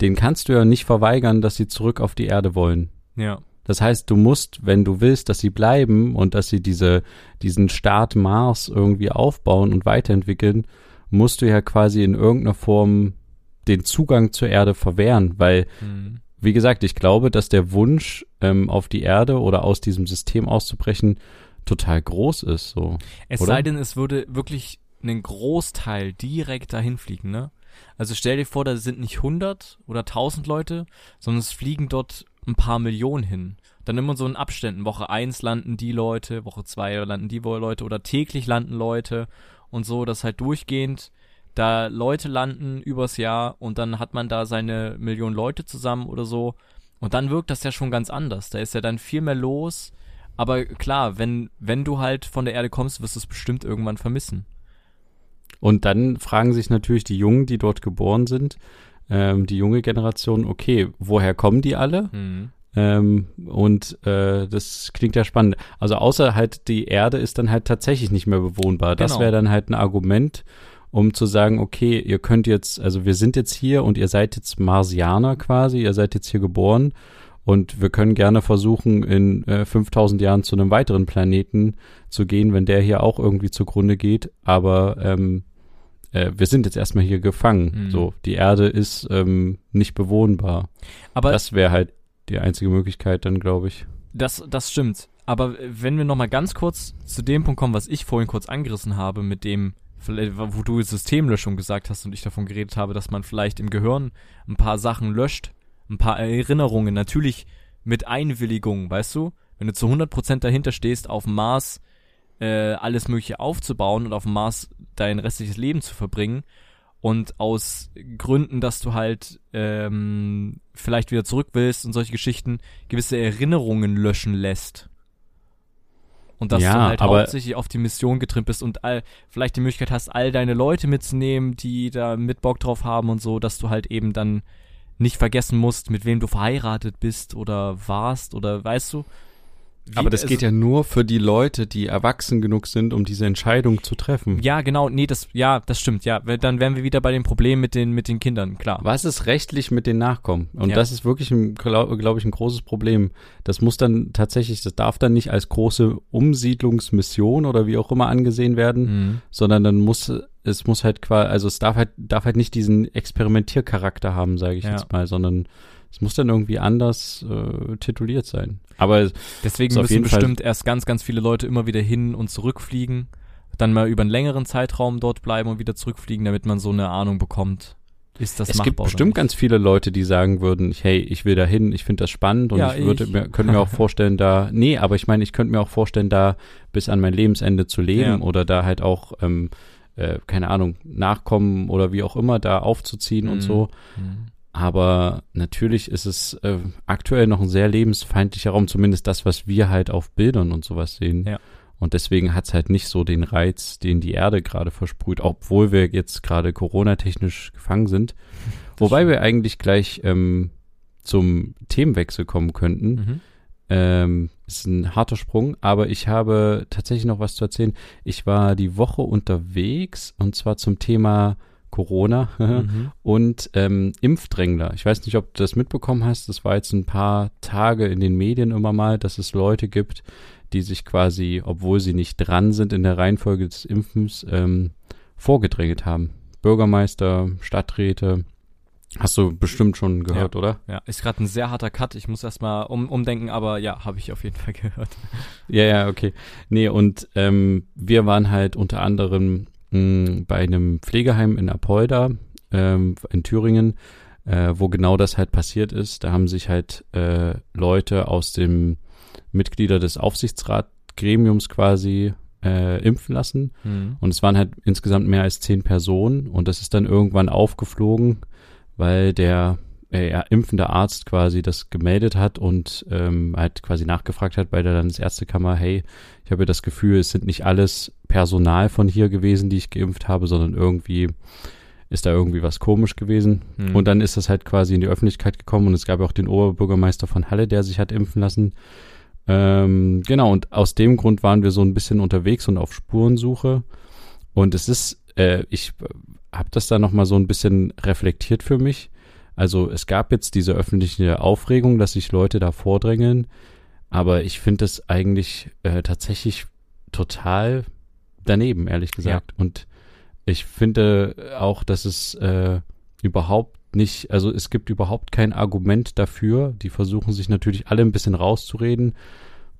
denen kannst du ja nicht verweigern, dass sie zurück auf die Erde wollen. ja. Das heißt, du musst, wenn du willst, dass sie bleiben und dass sie diese, diesen Staat Mars irgendwie aufbauen und weiterentwickeln, musst du ja quasi in irgendeiner Form den Zugang zur Erde verwehren, weil, Mhm. wie gesagt, ich glaube, dass der Wunsch, ähm, auf die Erde oder aus diesem System auszubrechen, total groß ist, so. Es Oder? sei denn, es würde wirklich einen Großteil direkt dahin fliegen, ne? Also stell dir vor, da sind nicht 100 oder 1000 Leute, sondern es fliegen dort ein paar Millionen hin. Dann immer so in Abständen. Woche 1 landen die Leute, Woche 2 landen die Leute oder täglich landen Leute und so, dass halt durchgehend da Leute landen übers Jahr und dann hat man da seine Millionen Leute zusammen oder so. Und dann wirkt das ja schon ganz anders. Da ist ja dann viel mehr los. Aber klar, wenn, wenn du halt von der Erde kommst, wirst du es bestimmt irgendwann vermissen. Und dann fragen sich natürlich die Jungen, die dort geboren sind, ähm, die junge Generation, okay, woher kommen die alle? Mhm. Ähm, und äh, das klingt ja spannend. Also außer halt die Erde ist dann halt tatsächlich nicht mehr bewohnbar. Das Genau. wäre dann halt ein Argument, um zu sagen, okay, ihr könnt jetzt, also wir sind jetzt hier und ihr seid jetzt Marsianer quasi, ihr seid jetzt hier geboren und wir können gerne versuchen, in äh, 5000 Jahren zu einem weiteren Planeten zu gehen, wenn der hier auch irgendwie zugrunde geht. Aber ähm, äh, wir sind jetzt erstmal hier gefangen. Mhm. So, die Erde ist ähm, nicht bewohnbar. Aber das wäre halt die einzige Möglichkeit dann, glaube ich. Das, das stimmt. Aber wenn wir noch mal ganz kurz zu dem Punkt kommen, was ich vorhin kurz angerissen habe, mit dem, vielleicht, wo du Systemlöschung gesagt hast und ich davon geredet habe, dass man vielleicht im Gehirn ein paar Sachen löscht, ein paar Erinnerungen, natürlich mit Einwilligung, weißt du? Wenn du zu 100% dahinter stehst, auf dem Mars äh, alles Mögliche aufzubauen und auf dem Mars dein restliches Leben zu verbringen und aus Gründen, dass du halt ähm, vielleicht wieder zurück willst und solche Geschichten, gewisse Erinnerungen löschen lässt. Und dass Ja, du halt hauptsächlich auf die Mission getrimmt bist und all, vielleicht die Möglichkeit hast, all deine Leute mitzunehmen, die da mit Bock drauf haben und so, dass du halt eben dann nicht vergessen musst, mit wem du verheiratet bist oder warst oder weißt du, wie, Aber das geht ja nur für die Leute, die erwachsen genug sind, um diese Entscheidung zu treffen. Ja, genau, nee, das, ja, das stimmt, ja. Dann wären wir wieder bei dem Problem mit den, mit den Kindern, klar. Was ist rechtlich mit den Nachkommen? Und Ja. das ist wirklich, glaube glaub ich, ein großes Problem. Das muss dann tatsächlich, das darf dann nicht als große Umsiedlungsmission oder wie auch immer angesehen werden, Mhm. sondern dann muss es muss halt quasi, also es darf halt darf halt nicht diesen Experimentiercharakter haben, sage ich Ja. jetzt mal, sondern es muss dann irgendwie anders äh, tituliert sein. Aber Deswegen müssen jeden Fall- bestimmt erst ganz, ganz viele Leute immer wieder hin und zurückfliegen, dann mal über einen längeren Zeitraum dort bleiben und wieder zurückfliegen, damit man so eine Ahnung bekommt, ist das es machbar gibt bestimmt ganz viele Leute, die sagen würden, hey, ich will da hin, ich finde das spannend und Ja, ich würde ich. mir, könnte mir auch vorstellen, da, nee, aber ich meine, ich könnte mir auch vorstellen, da bis an mein Lebensende zu leben Ja. oder da halt auch, ähm, äh, keine Ahnung, Nachkommen oder wie auch immer da aufzuziehen und Mhm. so. Mhm. Aber natürlich ist es äh, aktuell noch ein sehr lebensfeindlicher Raum, zumindest das, was wir halt auf Bildern und sowas sehen. Ja. Und deswegen hat's halt nicht so den Reiz, den die Erde gerade versprüht, obwohl wir jetzt gerade Corona-technisch gefangen sind. Wobei wir eigentlich gleich ähm, zum Themenwechsel kommen könnten. Mhm. Ähm, ist ein harter Sprung, aber ich habe tatsächlich noch was zu erzählen. Ich war die Woche unterwegs und zwar zum Thema Corona Mhm. und ähm, Impfdrängler. Ich weiß nicht, ob du das mitbekommen hast. Das war jetzt ein paar Tage in den Medien immer mal, dass es Leute gibt, die sich quasi, obwohl sie nicht dran sind in der Reihenfolge des Impfens, ähm, vorgedrängelt haben. Bürgermeister, Stadträte. Hast du bestimmt schon gehört, oder? Ja, ist gerade ein sehr harter Cut. Ich muss erstmal um, umdenken, aber ja, habe ich auf jeden Fall gehört. Ja, ja, okay. Nee, und ähm, wir waren halt unter anderem mh, bei einem Pflegeheim in Apolda ähm, in Thüringen, äh, wo genau das halt passiert ist. Da haben sich halt äh, Leute aus dem Mitglieder des Aufsichtsratgremiums quasi äh, impfen lassen. Mhm. Und es waren halt insgesamt mehr als zehn Personen und das ist dann irgendwann aufgeflogen, weil der äh, ja, impfende Arzt quasi das gemeldet hat und ähm, halt quasi nachgefragt hat bei der Landesärztekammer, hey, ich habe das Gefühl, es sind nicht alles Personal von hier gewesen, die ich geimpft habe, sondern irgendwie ist da irgendwie was komisch gewesen. Mhm. Und dann ist das halt quasi in die Öffentlichkeit gekommen und es gab ja auch den Oberbürgermeister von Halle, der sich hat impfen lassen. Ähm, genau, und aus dem Grund waren wir so ein bisschen unterwegs und auf Spurensuche. Und es ist, äh, ich habe das da nochmal so ein bisschen reflektiert für mich. Also es gab jetzt diese öffentliche Aufregung, dass sich Leute da vordrängeln, aber ich finde das eigentlich äh, tatsächlich total daneben, ehrlich gesagt. Und ich finde auch, dass es äh, überhaupt nicht, also es gibt überhaupt kein Argument dafür. Die versuchen sich natürlich alle ein bisschen rauszureden.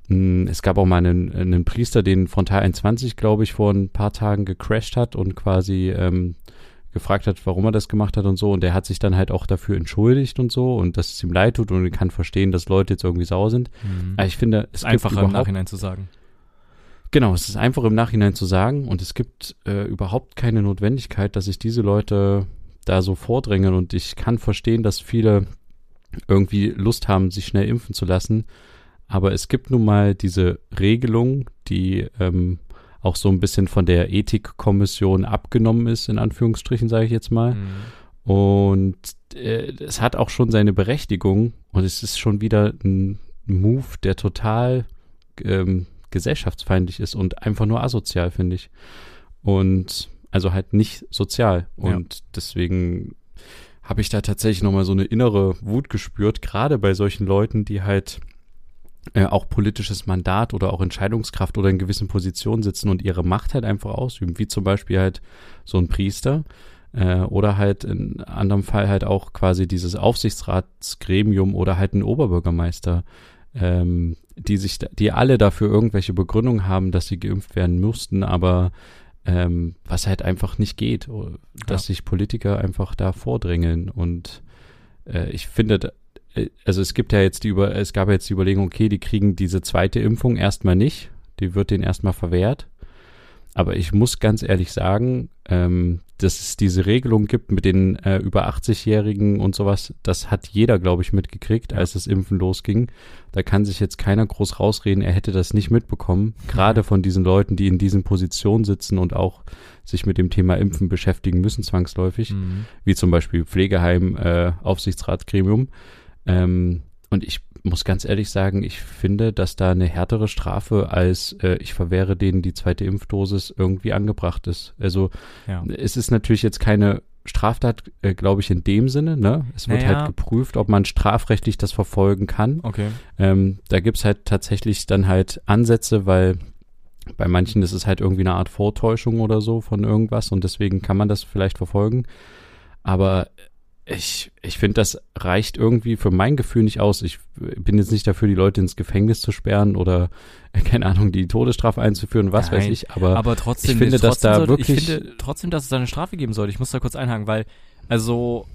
Mm, Es gab auch mal einen, einen Priester, den Frontal 21, glaube ich, vor ein paar Tagen gecrashed hat und quasi ähm, gefragt hat, warum er das gemacht hat und so. Und der hat sich dann halt auch dafür entschuldigt und so und dass es ihm leid tut und er kann verstehen, dass Leute jetzt irgendwie sauer sind. Mhm. Aber ich finde, es ist einfacher im Nachhinein zu sagen. Genau, es ist einfach im Nachhinein zu sagen und es gibt äh, überhaupt keine Notwendigkeit, dass sich diese Leute da so vordrängen und ich kann verstehen, dass viele irgendwie Lust haben, sich schnell impfen zu lassen, aber es gibt nun mal diese Regelung, die ähm, auch so ein bisschen von der Ethikkommission abgenommen ist, in Anführungsstrichen sage ich jetzt mal. Mhm. Und äh, es hat auch schon seine Berechtigung und es ist schon wieder ein Move, der total ähm, gesellschaftsfeindlich ist und einfach nur asozial, finde ich. Und also halt nicht sozial. Und deswegen habe ich da tatsächlich nochmal so eine innere Wut gespürt, gerade bei solchen Leuten, die halt äh, auch politisches Mandat oder auch Entscheidungskraft oder in gewissen Positionen sitzen und ihre Macht halt einfach ausüben, wie zum Beispiel halt so ein Priester, äh, oder halt in anderem Fall halt auch quasi dieses Aufsichtsratsgremium oder halt ein Oberbürgermeister, ähm, die sich, die alle dafür irgendwelche Begründungen haben, dass sie geimpft werden mussten, aber ähm, was halt einfach nicht geht, o- dass sich Politiker einfach da vordrängeln und äh, ich finde, äh, also es gibt ja jetzt die über, es gab ja jetzt die Überlegung, okay, die kriegen diese zweite Impfung erstmal nicht, die wird denen erstmal verwehrt. Aber ich muss ganz ehrlich sagen, ähm, dass es diese Regelung gibt mit den äh, über 80-Jährigen und sowas, das hat jeder, glaube ich, mitgekriegt, als das Impfen losging. Da kann sich jetzt keiner groß rausreden, er hätte das nicht mitbekommen. Gerade von diesen Leuten, die in diesen Positionen sitzen und auch sich mit dem Thema Impfen beschäftigen müssen, zwangsläufig Mhm. wie zum Beispiel Pflegeheim, äh, Aufsichtsratsgremium. Ähm, und ich muss ganz ehrlich sagen, ich finde, dass da eine härtere Strafe als äh, ich verwehre denen die zweite Impfdosis irgendwie angebracht ist. Also Ja. es ist natürlich jetzt keine Straftat, äh, glaube ich, in dem Sinne. Ne? Es wird Naja. halt geprüft, ob man strafrechtlich das verfolgen kann. Okay. Ähm, da gibt's halt tatsächlich dann halt Ansätze, weil bei manchen ist es halt irgendwie eine Art Vortäuschung oder so von irgendwas und deswegen kann man das vielleicht verfolgen. Aber ich, ich finde, das reicht irgendwie für mein Gefühl nicht aus. Ich bin jetzt nicht dafür, die Leute ins Gefängnis zu sperren oder, keine Ahnung, die Todesstrafe einzuführen, was Nein, weiß ich. Aber, Aber trotzdem, ich finde, dass trotzdem da sollte, wirklich- ich finde trotzdem, dass es da eine Strafe geben sollte. Ich muss da kurz einhaken, weil, also,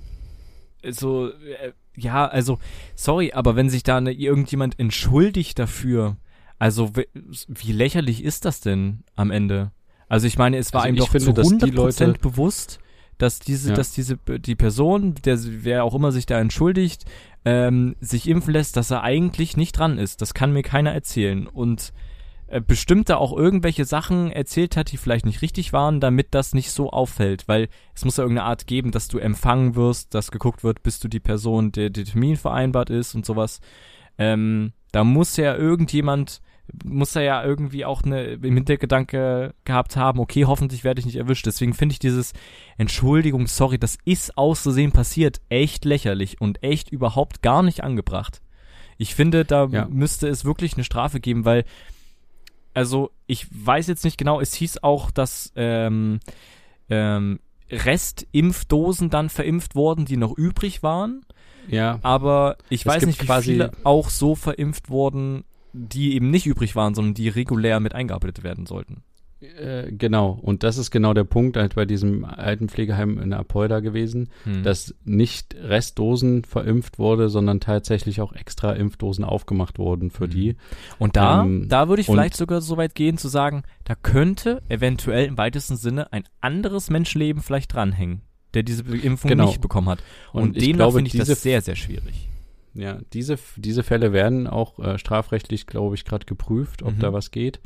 so, äh, ja, also, sorry, aber wenn sich da eine, irgendjemand entschuldigt dafür, also, wie, wie lächerlich ist das denn am Ende? Also, ich meine, es war Also ihm doch finde, zu dass die 100% Leute- bewusst, dass diese, Ja. dass diese, die Person, der, wer auch immer sich da entschuldigt, ähm, sich impfen lässt, dass er eigentlich nicht dran ist. Das kann mir keiner erzählen. Und äh, bestimmt da auch irgendwelche Sachen erzählt hat, die vielleicht nicht richtig waren, damit das nicht so auffällt. Weil es muss ja irgendeine Art geben, dass du empfangen wirst, dass geguckt wird, bist du die Person, der der Termin vereinbart ist und sowas. Ähm, da muss ja irgendjemand, muss er ja irgendwie auch eine, im Hintergedanke gehabt haben, okay, hoffentlich werde ich nicht erwischt. Deswegen finde ich dieses Entschuldigung, sorry, das ist auszusehen passiert, echt lächerlich und echt überhaupt gar nicht angebracht. Ich finde, da Ja. müsste es wirklich eine Strafe geben, weil also ich weiß jetzt nicht genau, es hieß auch, dass ähm, ähm, Restimpfdosen dann verimpft wurden, die noch übrig waren. ja, Aber ich Es weiß nicht, wie quasi- viele auch so verimpft wurden, die eben nicht übrig waren, sondern die regulär mit eingearbeitet werden sollten. äh, genau. Und das ist genau der Punkt halt bei diesem alten Pflegeheim in Apolda gewesen. Hm. dass nicht Restdosen verimpft wurde, sondern tatsächlich auch extra Impfdosen aufgemacht wurden für Mhm. die. Und da, Ähm, da würde ich vielleicht sogar so weit gehen zu sagen, da könnte eventuell im weitesten Sinne ein anderes Menschenleben vielleicht dranhängen, der diese Impfung Genau. nicht bekommen hat. Und, Und demnach finde ich das sehr, sehr schwierig. Ja, diese, diese Fälle werden auch äh, strafrechtlich, glaube ich, gerade geprüft, ob Mhm. da was geht.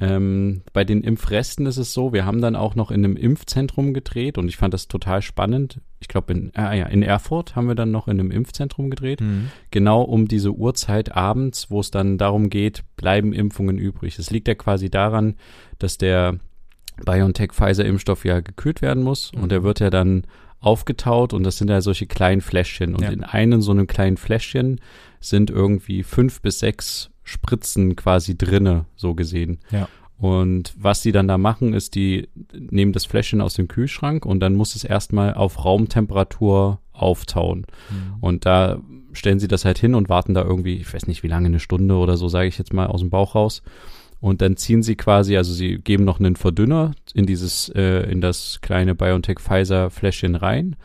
Ähm, bei den Impfresten ist es so, wir haben dann auch noch in einem Impfzentrum gedreht und ich fand das total spannend. Ich glaube, in, äh, ja, in Erfurt haben wir dann noch in einem Impfzentrum gedreht. genau um diese Uhrzeit abends, wo es dann darum geht, bleiben Impfungen übrig. Es liegt ja quasi daran, dass der BioNTech-Pfizer-Impfstoff ja gekühlt werden muss Mhm. und der wird ja dann aufgetaut und das sind ja solche kleinen Fläschchen und Ja. in einem so einem kleinen Fläschchen sind irgendwie fünf bis sechs Spritzen quasi drinne, so gesehen. Ja. Und was die dann da machen, ist, die nehmen das Fläschchen aus dem Kühlschrank und dann muss es erstmal auf Raumtemperatur auftauen. Mhm. Und da stellen sie das halt hin und warten da irgendwie, ich weiß nicht wie lange, eine Stunde oder so, sage ich jetzt mal aus dem Bauch raus. Und dann ziehen sie quasi, also sie geben noch einen Verdünner in dieses, äh, in das kleine BioNTech Pfizer Fläschchen rein.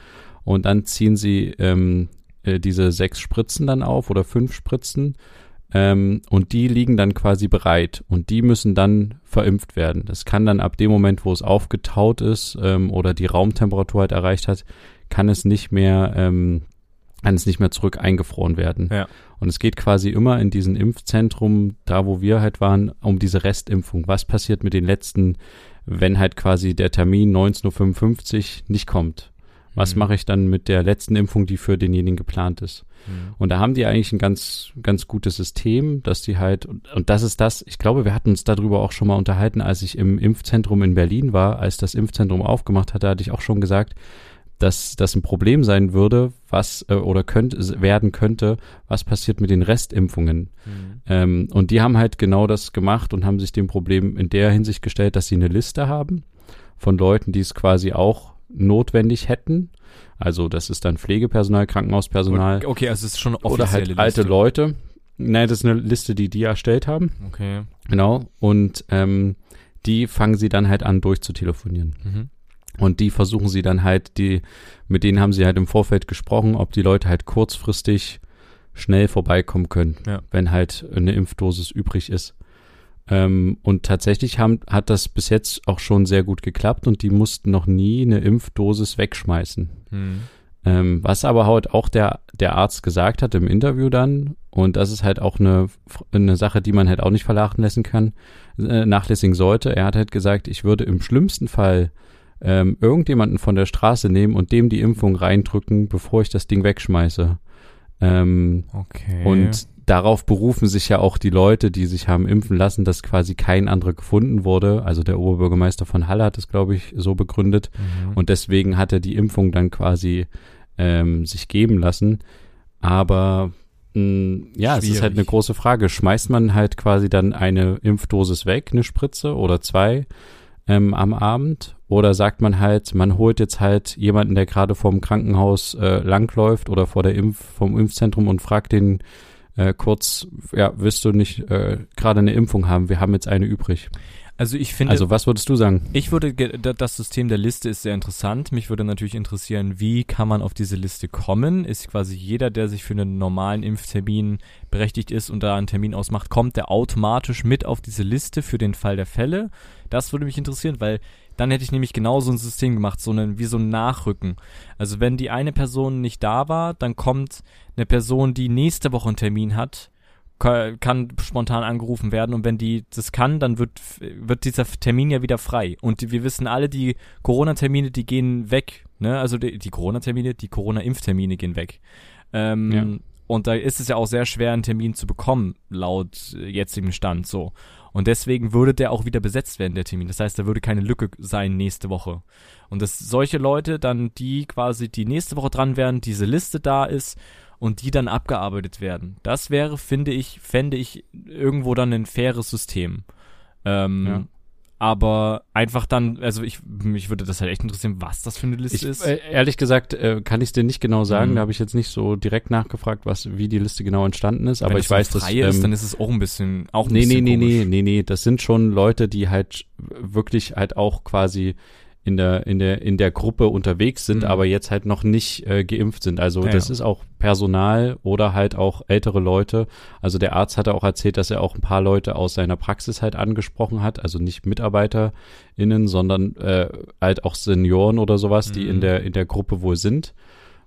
Und dann ziehen sie ähm, äh, diese sechs Spritzen dann auf oder fünf Spritzen. Ähm, und die liegen dann quasi bereit und die müssen dann verimpft werden. Das kann dann ab dem Moment, wo es aufgetaut ist ähm, oder die Raumtemperatur halt erreicht hat, kann es nicht mehr, ähm, kann es nicht mehr zurück eingefroren werden. Ja. Und es geht quasi immer in diesen Impfzentrum, da wo wir halt waren, um diese Restimpfung. Was passiert mit den letzten, wenn halt quasi der Termin 19.55 Uhr nicht kommt? Was Mhm. mache ich dann mit der letzten Impfung, die für denjenigen geplant ist? Mhm. Und da haben die eigentlich ein ganz, ganz gutes System, dass die halt, und, und das ist das, ich glaube, wir hatten uns darüber auch schon mal unterhalten, als ich im Impfzentrum in Berlin war, als das Impfzentrum aufgemacht hatte, hatte ich auch schon gesagt, dass das ein Problem sein würde, was äh, oder könnte werden könnte, was passiert mit den Restimpfungen. Mhm. Ähm, und die haben halt genau das gemacht und haben sich dem Problem in der Hinsicht gestellt, dass sie eine Liste haben von Leuten, die es quasi auch notwendig hätten. Also das ist dann Pflegepersonal, Krankenhauspersonal Okay, also es ist schon eine oder halt offizielle alte Liste. Leute. Nein, das ist eine Liste, die die erstellt haben. Okay. Genau. Und ähm, die fangen sie dann halt an durchzutelefonieren. Mhm. Und die versuchen sie dann halt, die, mit denen haben sie halt im Vorfeld gesprochen, ob die Leute halt kurzfristig schnell vorbeikommen können, Ja. wenn halt eine Impfdosis übrig ist. Ähm, und tatsächlich haben, hat das bis jetzt auch schon sehr gut geklappt und die mussten noch nie eine Impfdosis wegschmeißen. Mhm. Ähm, was aber halt auch der, der Arzt gesagt hat im Interview dann, und das ist halt auch eine, eine Sache, die man halt auch nicht vernachlässigen kann, äh, nachlässigen sollte. Er hat halt gesagt, ich würde im schlimmsten Fall ähm, irgendjemanden von der Straße nehmen und dem die Impfung reindrücken, bevor ich das Ding wegschmeiße. Ähm, Okay. Und darauf berufen sich ja auch die Leute, die sich haben impfen lassen, dass quasi kein anderer gefunden wurde. Also der Oberbürgermeister von Halle hat es, glaube ich, so begründet. Mhm. Und deswegen hat er die Impfung dann quasi ähm, sich geben lassen. Aber mh, ja, es ist halt Schwierig. eine große Frage. Schmeißt man halt quasi dann eine Impfdosis weg, eine Spritze oder zwei ähm, am Abend? Oder sagt man halt, man holt jetzt halt jemanden, der gerade vorm Krankenhaus äh, langläuft oder vor der Impf vom Impfzentrum und fragt den äh, kurz, ja, willst du nicht äh, gerade eine Impfung haben? Wir haben jetzt eine übrig. also ich finde, Also was würdest du sagen? Ich würde, das System der Liste ist sehr interessant. Mich würde natürlich interessieren, wie kann man auf diese Liste kommen? Ist quasi jeder, der sich für einen normalen Impftermin berechtigt ist und da einen Termin ausmacht, kommt der automatisch mit auf diese Liste für den Fall der Fälle? Das würde mich interessieren, weil dann hätte ich nämlich genau so ein System gemacht, so einen, wie so ein Nachrücken. Also wenn die eine Person nicht da war, dann kommt eine Person, die nächste Woche einen Termin hat, ka- kann spontan angerufen werden und wenn die das kann, dann wird, wird dieser Termin ja wieder frei. Und wir wissen alle, die Corona-Termine, die gehen weg. Ne? Also die, die Corona-Termine, die Corona-Impftermine gehen weg. Ähm, Ja. Und da ist es ja auch sehr schwer, einen Termin zu bekommen, laut äh, jetzigem Stand so. Und deswegen würde der auch wieder besetzt werden, der Termin. Das heißt, da würde keine Lücke sein nächste Woche. Und dass solche Leute dann, die quasi die nächste Woche dran wären, diese Liste da ist und die dann abgearbeitet werden. Das wäre, finde ich, fände ich irgendwo dann ein faires System. Ähm, Ja. Aber einfach dann, also ich, mich würde das halt echt interessieren, was das für eine Liste Ich, ist. äh, ehrlich gesagt äh, kann ich es dir nicht genau sagen. Mhm. Da habe ich jetzt nicht so direkt nachgefragt, was wie die Liste genau entstanden ist. Wenn Aber ich weiß, dass frei ist, ähm, dann ist es auch ein bisschen, auch ein nee, nee, bisschen nee, nee, komisch. nee, nee. Das sind schon Leute, die halt wirklich halt auch quasi in der in der in der Gruppe unterwegs sind, Mhm. aber jetzt halt noch nicht äh, geimpft sind. Also Ja, das ja. ist auch Personal oder halt auch ältere Leute. Also der Arzt hatte auch erzählt, dass er auch ein paar Leute aus seiner Praxis halt angesprochen hat, also nicht MitarbeiterInnen, sondern äh, halt auch Senioren oder sowas, die Mhm. in der in der Gruppe wohl sind.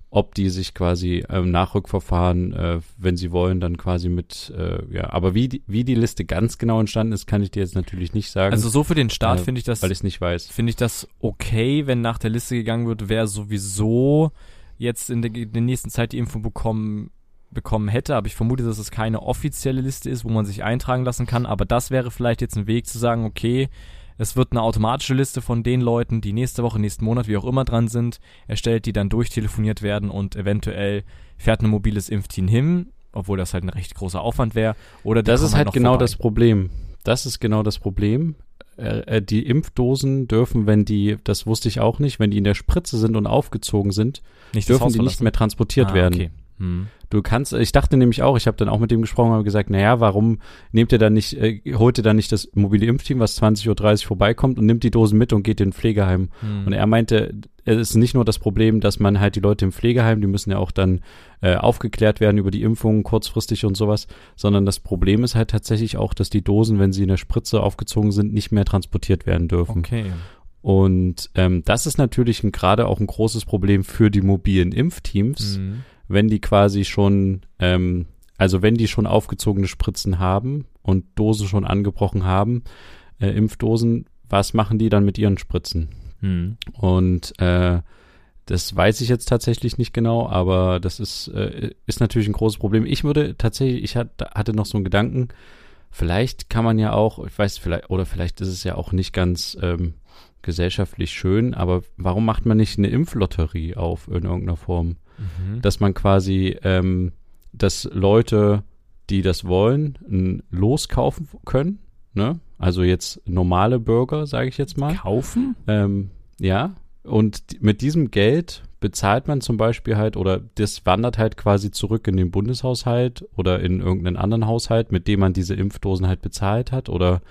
Ob die sich quasi ähm, Nachrückverfahren, äh, wenn sie wollen, dann quasi mit, äh, ja, aber wie die, wie die Liste ganz genau entstanden ist, kann ich dir jetzt natürlich nicht sagen, Also so für den Start Äh, finde ich das, weil ich nicht weiß. finde ich das okay, wenn nach der Liste gegangen wird, wer sowieso jetzt in der, in der nächsten Zeit die Info bekommen bekommen hätte, aber ich vermute, dass es keine offizielle Liste ist, wo man sich eintragen lassen kann, aber das wäre vielleicht jetzt ein Weg zu sagen, okay, es wird eine automatische Liste von den Leuten, die nächste Woche, nächsten Monat, wie auch immer dran sind, erstellt, die dann durchtelefoniert werden und eventuell fährt ein mobiles Impfteam hin, obwohl das halt ein recht großer Aufwand wäre. Oder Das ist halt noch genau vorbei. das Problem. Das ist genau das Problem. Äh, äh, die Impfdosen dürfen, wenn die, das wusste ich auch nicht, wenn die in der Spritze sind und aufgezogen sind, nicht dürfen die nicht mehr transportiert Ah, werden. Okay. Hm. Du kannst, ich dachte nämlich auch, ich habe dann auch mit dem gesprochen und gesagt, naja, warum nehmt ihr dann nicht, äh, holt ihr dann nicht das mobile Impfteam, was 20.30 Uhr vorbeikommt und nimmt die Dosen mit und geht in ein Pflegeheim? Hm. Und er meinte, es ist nicht nur das Problem, dass man halt die Leute im Pflegeheim, die müssen ja auch dann äh, aufgeklärt werden über die Impfungen kurzfristig und sowas, sondern das Problem ist halt tatsächlich auch, dass die Dosen, wenn sie in der Spritze aufgezogen sind, nicht mehr transportiert werden dürfen. Okay. Und ähm, das ist natürlich gerade auch ein großes Problem für die mobilen Impfteams, Mhm. Wenn die quasi schon, ähm, also wenn die schon aufgezogene Spritzen haben und Dosen schon angebrochen haben, äh, Impfdosen, was machen die dann mit ihren Spritzen? Mhm. Und äh, das weiß ich jetzt tatsächlich nicht genau, aber das ist, äh, ist natürlich ein großes Problem. Ich würde tatsächlich, ich hat, hatte noch so einen Gedanken, vielleicht kann man ja auch, ich weiß vielleicht, oder vielleicht ist es ja auch nicht ganz ähm, gesellschaftlich schön, aber warum macht man nicht eine Impflotterie auf in irgendeiner Form? Mhm. Dass man quasi, ähm, dass Leute, die das wollen, ein Los kaufen können, ne? Also jetzt normale Bürger, sage ich jetzt mal. Kaufen? Ähm, ja, und mit diesem Geld bezahlt man zum Beispiel halt, oder das wandert halt quasi zurück in den Bundeshaushalt oder in irgendeinen anderen Haushalt, mit dem man diese Impfdosen halt bezahlt hat, oder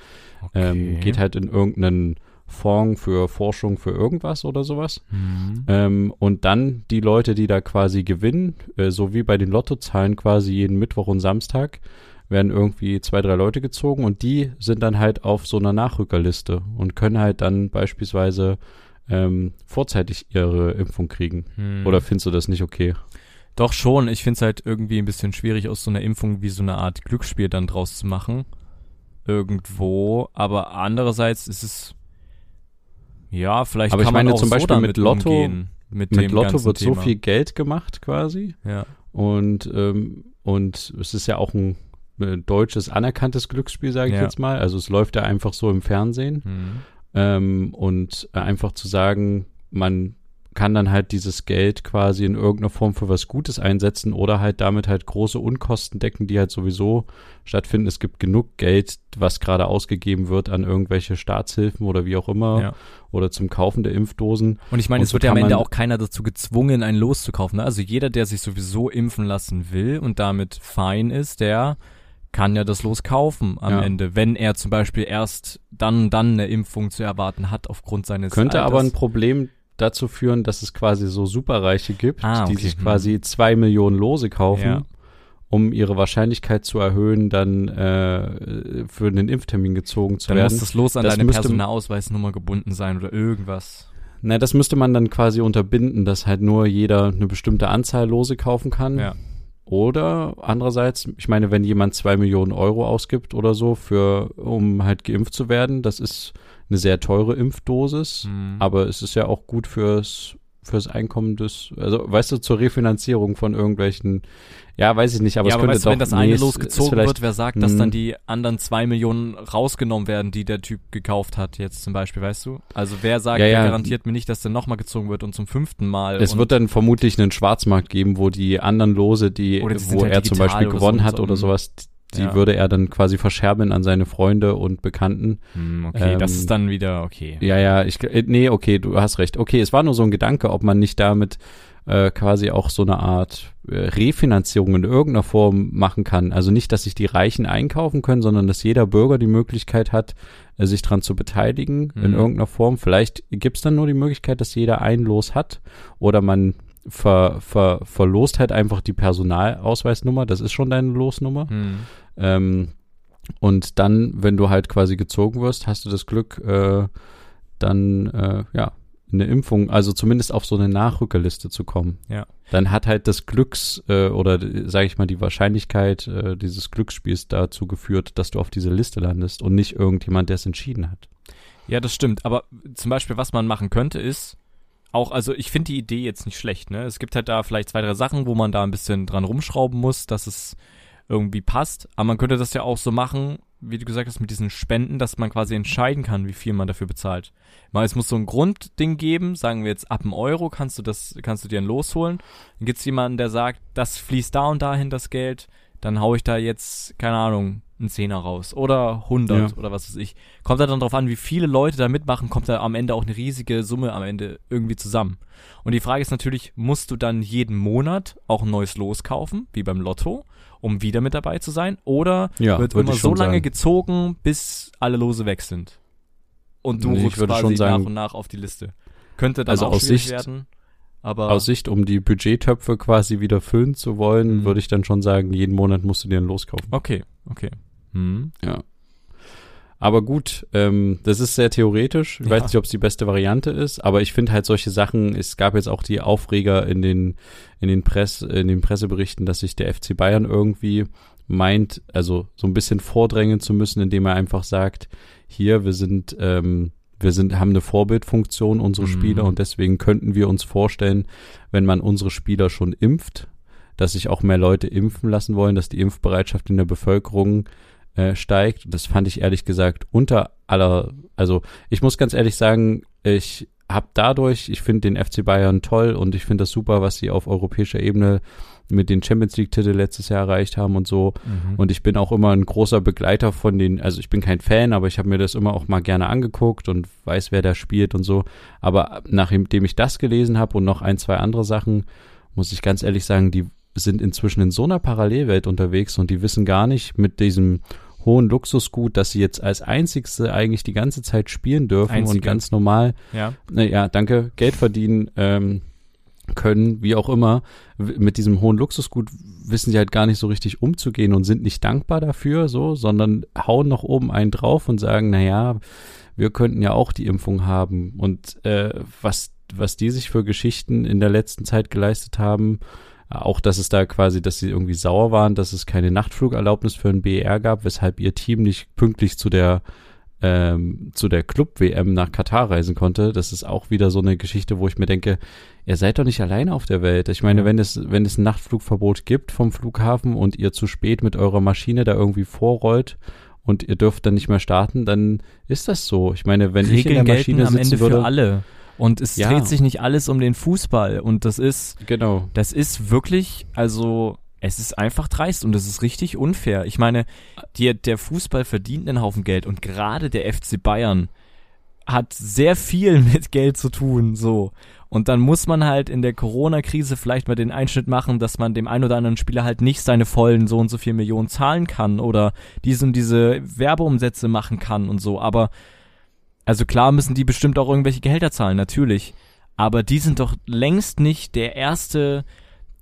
ähm, geht halt in irgendeinen Fonds für Forschung für irgendwas oder sowas. Mhm. Ähm, und dann die Leute, die da quasi gewinnen, äh, so wie bei den Lottozahlen quasi jeden Mittwoch und Samstag, werden irgendwie zwei, drei Leute gezogen und die sind dann halt auf so einer Nachrückerliste und können halt dann beispielsweise ähm, vorzeitig ihre Impfung kriegen. Mhm. Oder findest du das nicht okay? Doch schon, ich finde es halt irgendwie ein bisschen schwierig, aus so einer Impfung wie so eine Art Glücksspiel dann draus zu machen. Irgendwo. Aber andererseits ist es. Ja, vielleicht Aber ich kann man meine auch zum so Beispiel damit mit Lotto- umgehen, mit, Mit dem Lotto wird so Thema. viel Geld gemacht quasi Ja. Und, ähm, und es ist ja auch ein äh, deutsches anerkanntes Glücksspiel, sage ich Ja. jetzt mal. Also es läuft ja einfach so im Fernsehen. Mhm. Ähm, und einfach zu sagen, man kann dann halt dieses Geld quasi in irgendeiner Form für was Gutes einsetzen oder halt damit halt große Unkosten decken, die halt sowieso stattfinden. Es gibt genug Geld, was gerade ausgegeben wird an irgendwelche Staatshilfen oder wie auch immer Ja. oder zum Kaufen der Impfdosen. Und ich meine, es so wird ja am Ende auch keiner dazu gezwungen, ein Los zu kaufen. Ne? Also jeder, der sich sowieso impfen lassen will und damit fein ist, der kann ja das Los kaufen am Ja. Ende, wenn er zum Beispiel erst dann dann eine Impfung zu erwarten hat aufgrund seines Könnte aber ein Alters. Problem dazu führen, dass es quasi so Superreiche gibt, Ah, die okay. sich Hm. quasi zwei Millionen Lose kaufen, Ja. um ihre Wahrscheinlichkeit zu erhöhen, dann äh, für einen Impftermin gezogen zu Dann werden. muss das Los an Das deine Personalausweisnummer gebunden sein oder irgendwas. Na, das müsste man dann quasi unterbinden, dass halt nur jeder eine bestimmte Anzahl Lose kaufen kann. Ja. Oder andererseits, ich meine, wenn jemand zwei Millionen Euro ausgibt oder so für, um halt geimpft zu werden, das ist eine sehr teure Impfdosis, Mhm. aber es ist ja auch gut fürs fürs Einkommen des, also weißt du, zur Refinanzierung von irgendwelchen, ja, weiß ich nicht, aber ja, es aber könnte weißt doch, wenn das eine es Los ist gezogen vielleicht- wird, wer sagt, dass dann Mhm. die anderen zwei Millionen rausgenommen werden, die der Typ gekauft hat jetzt zum Beispiel, weißt du? Also wer sagt, Ja, wer ja. garantiert mir nicht, dass der nochmal gezogen wird und zum fünften Mal. Es wird dann vermutlich einen Schwarzmarkt geben, wo die anderen Lose, die, wo halt er zum Beispiel gewonnen so, hat so, oder mm. sowas, die Ja. würde er dann quasi verscherben an seine Freunde und Bekannten. Hm, okay, das Ähm, ist dann wieder okay. Ja, ja, ich, äh, nee, okay, du hast recht. Okay, es war nur so ein Gedanke, ob man nicht damit äh, quasi auch so eine Art äh, Refinanzierung in irgendeiner Form machen kann. Also nicht, dass sich die Reichen einkaufen können, sondern dass jeder Bürger die Möglichkeit hat, äh, sich dran zu beteiligen in Mhm. irgendeiner Form. Vielleicht gibt's dann nur die Möglichkeit, dass jeder ein Los hat oder man ver, ver, verlost halt einfach die Personalausweisnummer. Das ist schon deine Losnummer. Hm. Ähm, und dann, wenn du halt quasi gezogen wirst, hast du das Glück, äh, dann äh, ja eine Impfung, also zumindest auf so eine Nachrückerliste zu kommen. Ja. Dann hat halt das Glücks äh, oder sage ich mal die Wahrscheinlichkeit äh, dieses Glücksspiels dazu geführt, dass du auf diese Liste landest und nicht irgendjemand, der es entschieden hat. Ja, das stimmt. Aber zum Beispiel, was man machen könnte, ist auch, also ich finde die Idee jetzt nicht schlecht, ne? Es gibt halt da vielleicht zwei, drei Sachen, wo man da ein bisschen dran rumschrauben muss, dass es irgendwie passt. Aber man könnte das ja auch so machen, wie du gesagt hast, mit diesen Spenden, dass man quasi entscheiden kann, wie viel man dafür bezahlt. Mal, es muss so ein Grundding geben, sagen wir jetzt ab einem Euro kannst du das, kannst du dir ein Los holen. Dann gibt's jemanden, der sagt, das fließt da und dahin das Geld, dann hau ich da jetzt, keine Ahnung, einen Zehner raus oder 100 Ja. oder was weiß ich. Kommt da dann drauf an, wie viele Leute da mitmachen, kommt da am Ende auch eine riesige Summe am Ende irgendwie zusammen. Und die Frage ist natürlich, musst du dann jeden Monat auch ein neues Los kaufen, wie beim Lotto, um wieder mit dabei zu sein? Oder Ja, wird immer so lange sagen. gezogen, bis alle Lose weg sind? Und du Nee, rückst quasi nach und nach auf die Liste. Könnte dann Also auch aus schwierig Sicht- werden. Aber Aus Sicht, um die Budgettöpfe quasi wieder füllen zu wollen, Mhm. würde ich dann schon sagen, jeden Monat musst du dir ein Los kaufen. okay, okay. Hm. Ja. Aber gut, ähm, das ist sehr theoretisch. Ich Ja. weiß nicht, ob es die beste Variante ist, aber ich finde halt solche Sachen, es gab jetzt auch die Aufreger in den, in den Press, in den Presseberichten, dass sich der FC Bayern irgendwie meint, also so ein bisschen vordrängen zu müssen, indem er einfach sagt, hier, wir sind, ähm, wir sind, haben eine Vorbildfunktion, unsere Mhm. Spieler, und deswegen könnten wir uns vorstellen, wenn man unsere Spieler schon impft, dass sich auch mehr Leute impfen lassen wollen, dass die Impfbereitschaft in der Bevölkerung äh, steigt. Das fand ich ehrlich gesagt unter aller, also ich muss ganz ehrlich sagen, ich habe dadurch, ich finde den FC Bayern toll und ich finde das super, was sie auf europäischer Ebene mit den Champions League Titel letztes Jahr erreicht haben und so. Mhm. Und ich bin auch immer ein großer Begleiter von den, also ich bin kein Fan, aber ich habe mir das immer auch mal gerne angeguckt und weiß, wer da spielt und so. Aber nachdem ich das gelesen habe und noch ein, zwei andere Sachen, muss ich ganz ehrlich sagen, die sind inzwischen in so einer Parallelwelt unterwegs und die wissen gar nicht mit diesem hohen Luxusgut, dass sie jetzt als einzigste eigentlich die ganze Zeit spielen dürfen und Einzige. ganz normal ja. naja, danke, Geld verdienen ähm, können, wie auch immer, mit diesem hohen Luxusgut wissen sie halt gar nicht so richtig umzugehen und sind nicht dankbar dafür, so, sondern hauen noch oben einen drauf und sagen, naja, wir könnten ja auch die Impfung haben. Und äh, was, was die sich für Geschichten in der letzten Zeit geleistet haben, auch, dass es da quasi, dass sie irgendwie sauer waren, dass es keine Nachtflugerlaubnis für ein BER gab, weshalb ihr Team nicht pünktlich zu der ähm, zu der Club-WM nach Katar reisen konnte. Das ist auch wieder so eine Geschichte, wo ich mir denke, ihr seid doch nicht alleine auf der Welt. Ich meine, wenn es, wenn es ein Nachtflugverbot gibt vom Flughafen und ihr zu spät mit eurer Maschine da irgendwie vorrollt und ihr dürft dann nicht mehr starten, dann ist das so. Ich meine, wenn ich in Regeln der gelten Maschine am Ende würde, für alle. Und es Ja. dreht sich nicht alles um den Fußball. Und das ist, genau, das ist wirklich, also es ist einfach dreist und es ist richtig unfair. Ich meine, die, der Fußball verdient einen Haufen Geld und gerade der FC Bayern hat sehr viel mit Geld zu tun, so. Und dann muss man halt in der Corona-Krise vielleicht mal den Einschnitt machen, dass man dem einen oder anderen Spieler halt nicht seine vollen so und so viel Millionen zahlen kann oder diese und diese Werbeumsätze machen kann und so. Aber also klar müssen die bestimmt auch irgendwelche Gehälter zahlen, natürlich. Aber die sind doch längst nicht der erste,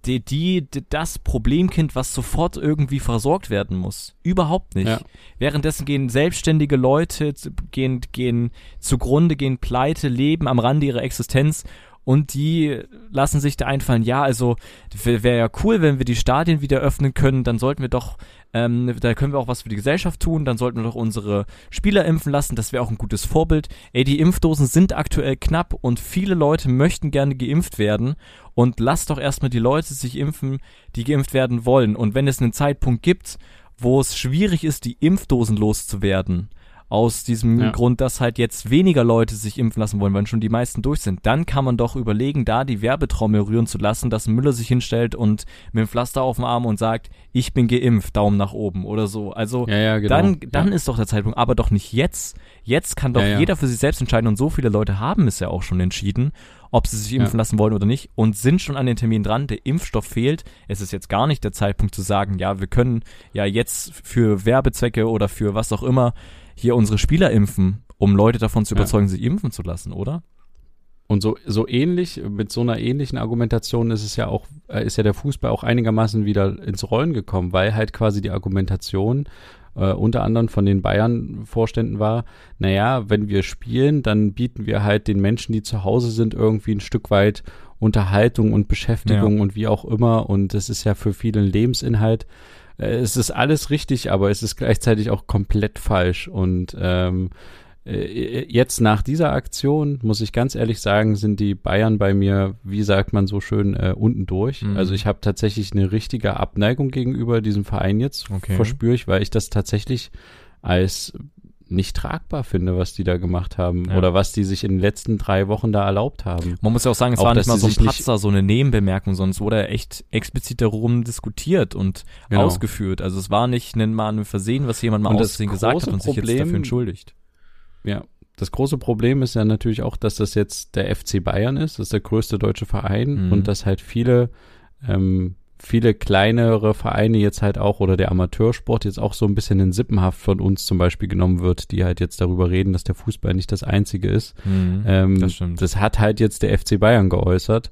die, die, das Problemkind, was sofort irgendwie versorgt werden muss. Überhaupt nicht. Ja. Währenddessen gehen selbstständige Leute, gehen, gehen zugrunde, gehen pleite, leben am Rande ihrer Existenz und die lassen sich da einfallen, ja, also wäre wär ja cool, wenn wir die Stadien wieder öffnen können, dann sollten wir doch, ähm, da können wir auch was für die Gesellschaft tun, dann sollten wir doch unsere Spieler impfen lassen, das wäre auch ein gutes Vorbild. Ey, die Impfdosen sind aktuell knapp und viele Leute möchten gerne geimpft werden und lasst doch erstmal die Leute sich impfen, die geimpft werden wollen. Und wenn es einen Zeitpunkt gibt, wo es schwierig ist, die Impfdosen loszuwerden, aus diesem Ja. Grund, dass halt jetzt weniger Leute sich impfen lassen wollen, weil schon die meisten durch sind, dann kann man doch überlegen, da die Werbetrommel rühren zu lassen, dass Müller sich hinstellt und mit dem Pflaster auf dem Arm und sagt, ich bin geimpft, Daumen nach oben oder so. Also ja, ja, genau. dann, dann ist doch der Zeitpunkt, aber doch nicht jetzt. Jetzt kann doch jeder für sich selbst entscheiden und so viele Leute haben es ja auch schon entschieden, ob sie sich impfen Ja. lassen wollen oder nicht und sind schon an den Termin dran. Der Impfstoff fehlt. Es ist jetzt gar nicht der Zeitpunkt zu sagen, ja, wir können ja jetzt für Werbezwecke oder für was auch immer hier unsere Spieler impfen, um Leute davon zu Ja. überzeugen, sich impfen zu lassen, oder? Und so, so ähnlich, mit so einer ähnlichen Argumentation ist es ja auch, äh, ist ja der Fußball auch einigermaßen wieder ins Rollen gekommen, weil halt quasi die Argumentation äh, unter anderem von den Bayern-Vorständen war, naja, wenn wir spielen, dann bieten wir halt den Menschen, die zu Hause sind, irgendwie ein Stück weit Unterhaltung und Beschäftigung und wie auch immer. Und das ist ja für viele ein Lebensinhalt. Äh, es ist alles richtig, aber es ist gleichzeitig auch komplett falsch. Und ähm, äh, jetzt nach dieser Aktion, muss ich ganz ehrlich sagen, sind die Bayern bei mir, wie sagt man so schön, äh, unten durch. Mhm. Also ich habe tatsächlich eine richtige Abneigung gegenüber diesem Verein jetzt, Okay. verspüre ich, weil ich das tatsächlich als nicht tragbar finde, was die da gemacht haben Ja. oder was die sich in den letzten drei Wochen da erlaubt haben. Man muss ja auch sagen, es Auch, war nicht mal so ein Patzer, so eine Nebenbemerkung, sondern es wurde echt explizit darum diskutiert und Genau. ausgeführt. Also es war nicht ein, mal ein Versehen, was jemand mal Und aussehen gesagt hat und sich jetzt dafür entschuldigt. Ja, das große Problem ist ja natürlich auch, dass das jetzt der FC Bayern ist, das ist der größte deutsche Verein Mhm. und dass halt viele, ähm, viele kleinere Vereine jetzt halt auch oder der Amateursport jetzt auch so ein bisschen in Sippenhaft von uns zum Beispiel genommen wird, die halt jetzt darüber reden, dass der Fußball nicht das einzige ist. Mhm, Ähm, das stimmt. das hat halt jetzt der FC Bayern geäußert.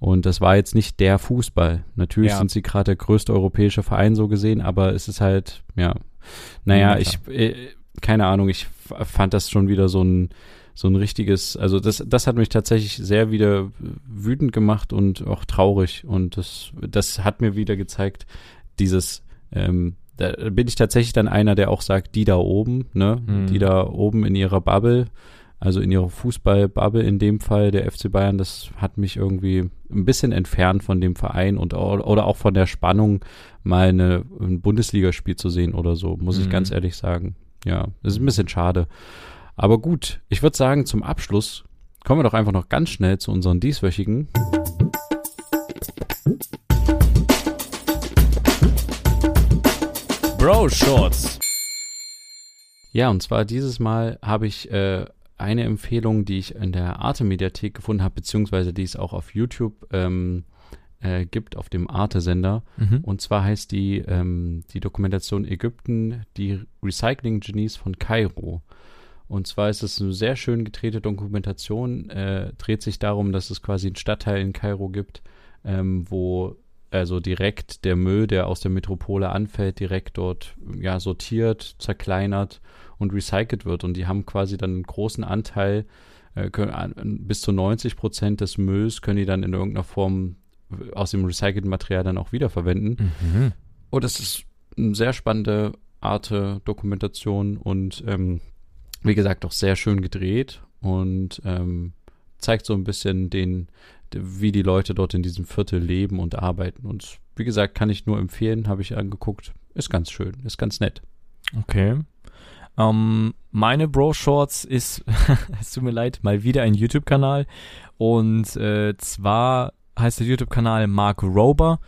Und das war jetzt nicht der Fußball. Natürlich Ja. sind sie gerade der größte europäische Verein so gesehen, aber es ist halt, ja, naja, Ja, ich, äh, keine Ahnung, ich fand das schon wieder so ein, so ein richtiges, also das, das hat mich tatsächlich sehr wieder wütend gemacht und auch traurig. Und das, das hat mir wieder gezeigt, dieses, ähm, da bin ich tatsächlich dann einer, der auch sagt, die da oben, ne, Mhm. die da oben in ihrer Bubble, also in ihrer Fußballbubble in dem Fall der FC Bayern, das hat mich irgendwie ein bisschen entfernt von dem Verein und oder auch von der Spannung, mal eine, ein Bundesligaspiel zu sehen oder so, muss ich Mhm. ganz ehrlich sagen. Ja, das ist ein bisschen schade. Aber gut, ich würde sagen, zum Abschluss kommen wir doch einfach noch ganz schnell zu unseren dieswöchigen. Bro Shorts. Ja, und zwar dieses Mal habe ich äh, eine Empfehlung, die ich in der Arte-Mediathek gefunden habe, beziehungsweise die es auch auf YouTube ähm, äh, gibt, auf dem Arte-Sender. Mhm. Und zwar heißt die, ähm, die Dokumentation Ägypten, die Recycling-Genies von Kairo. Und zwar ist es eine sehr schön gedrehte Dokumentation, äh, dreht sich darum, dass es quasi einen Stadtteil in Kairo gibt, ähm, wo also direkt der Müll, der aus der Metropole anfällt, direkt dort ja sortiert, zerkleinert und recycelt wird. Und die haben quasi dann einen großen Anteil, äh, können, bis zu 90 Prozent des Mülls können die dann in irgendeiner Form aus dem recycelten Material dann auch wiederverwenden. Mhm. Oh, das ist eine sehr spannende Art Dokumentation und ähm, wie gesagt, auch sehr schön gedreht und ähm, zeigt so ein bisschen den, wie die Leute dort in diesem Viertel leben und arbeiten. Und wie gesagt, kann ich nur empfehlen, habe ich angeguckt. Ist ganz schön, ist ganz nett. Okay. Ähm, meine Bro Shorts ist, es tut mir leid, mal wieder ein YouTube-Kanal. Und äh, zwar heißt der YouTube-Kanal Mark Rober.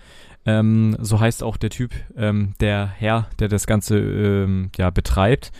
Ähm, so heißt auch der Typ, ähm, der Herr, der das Ganze ähm, ja, betreibt.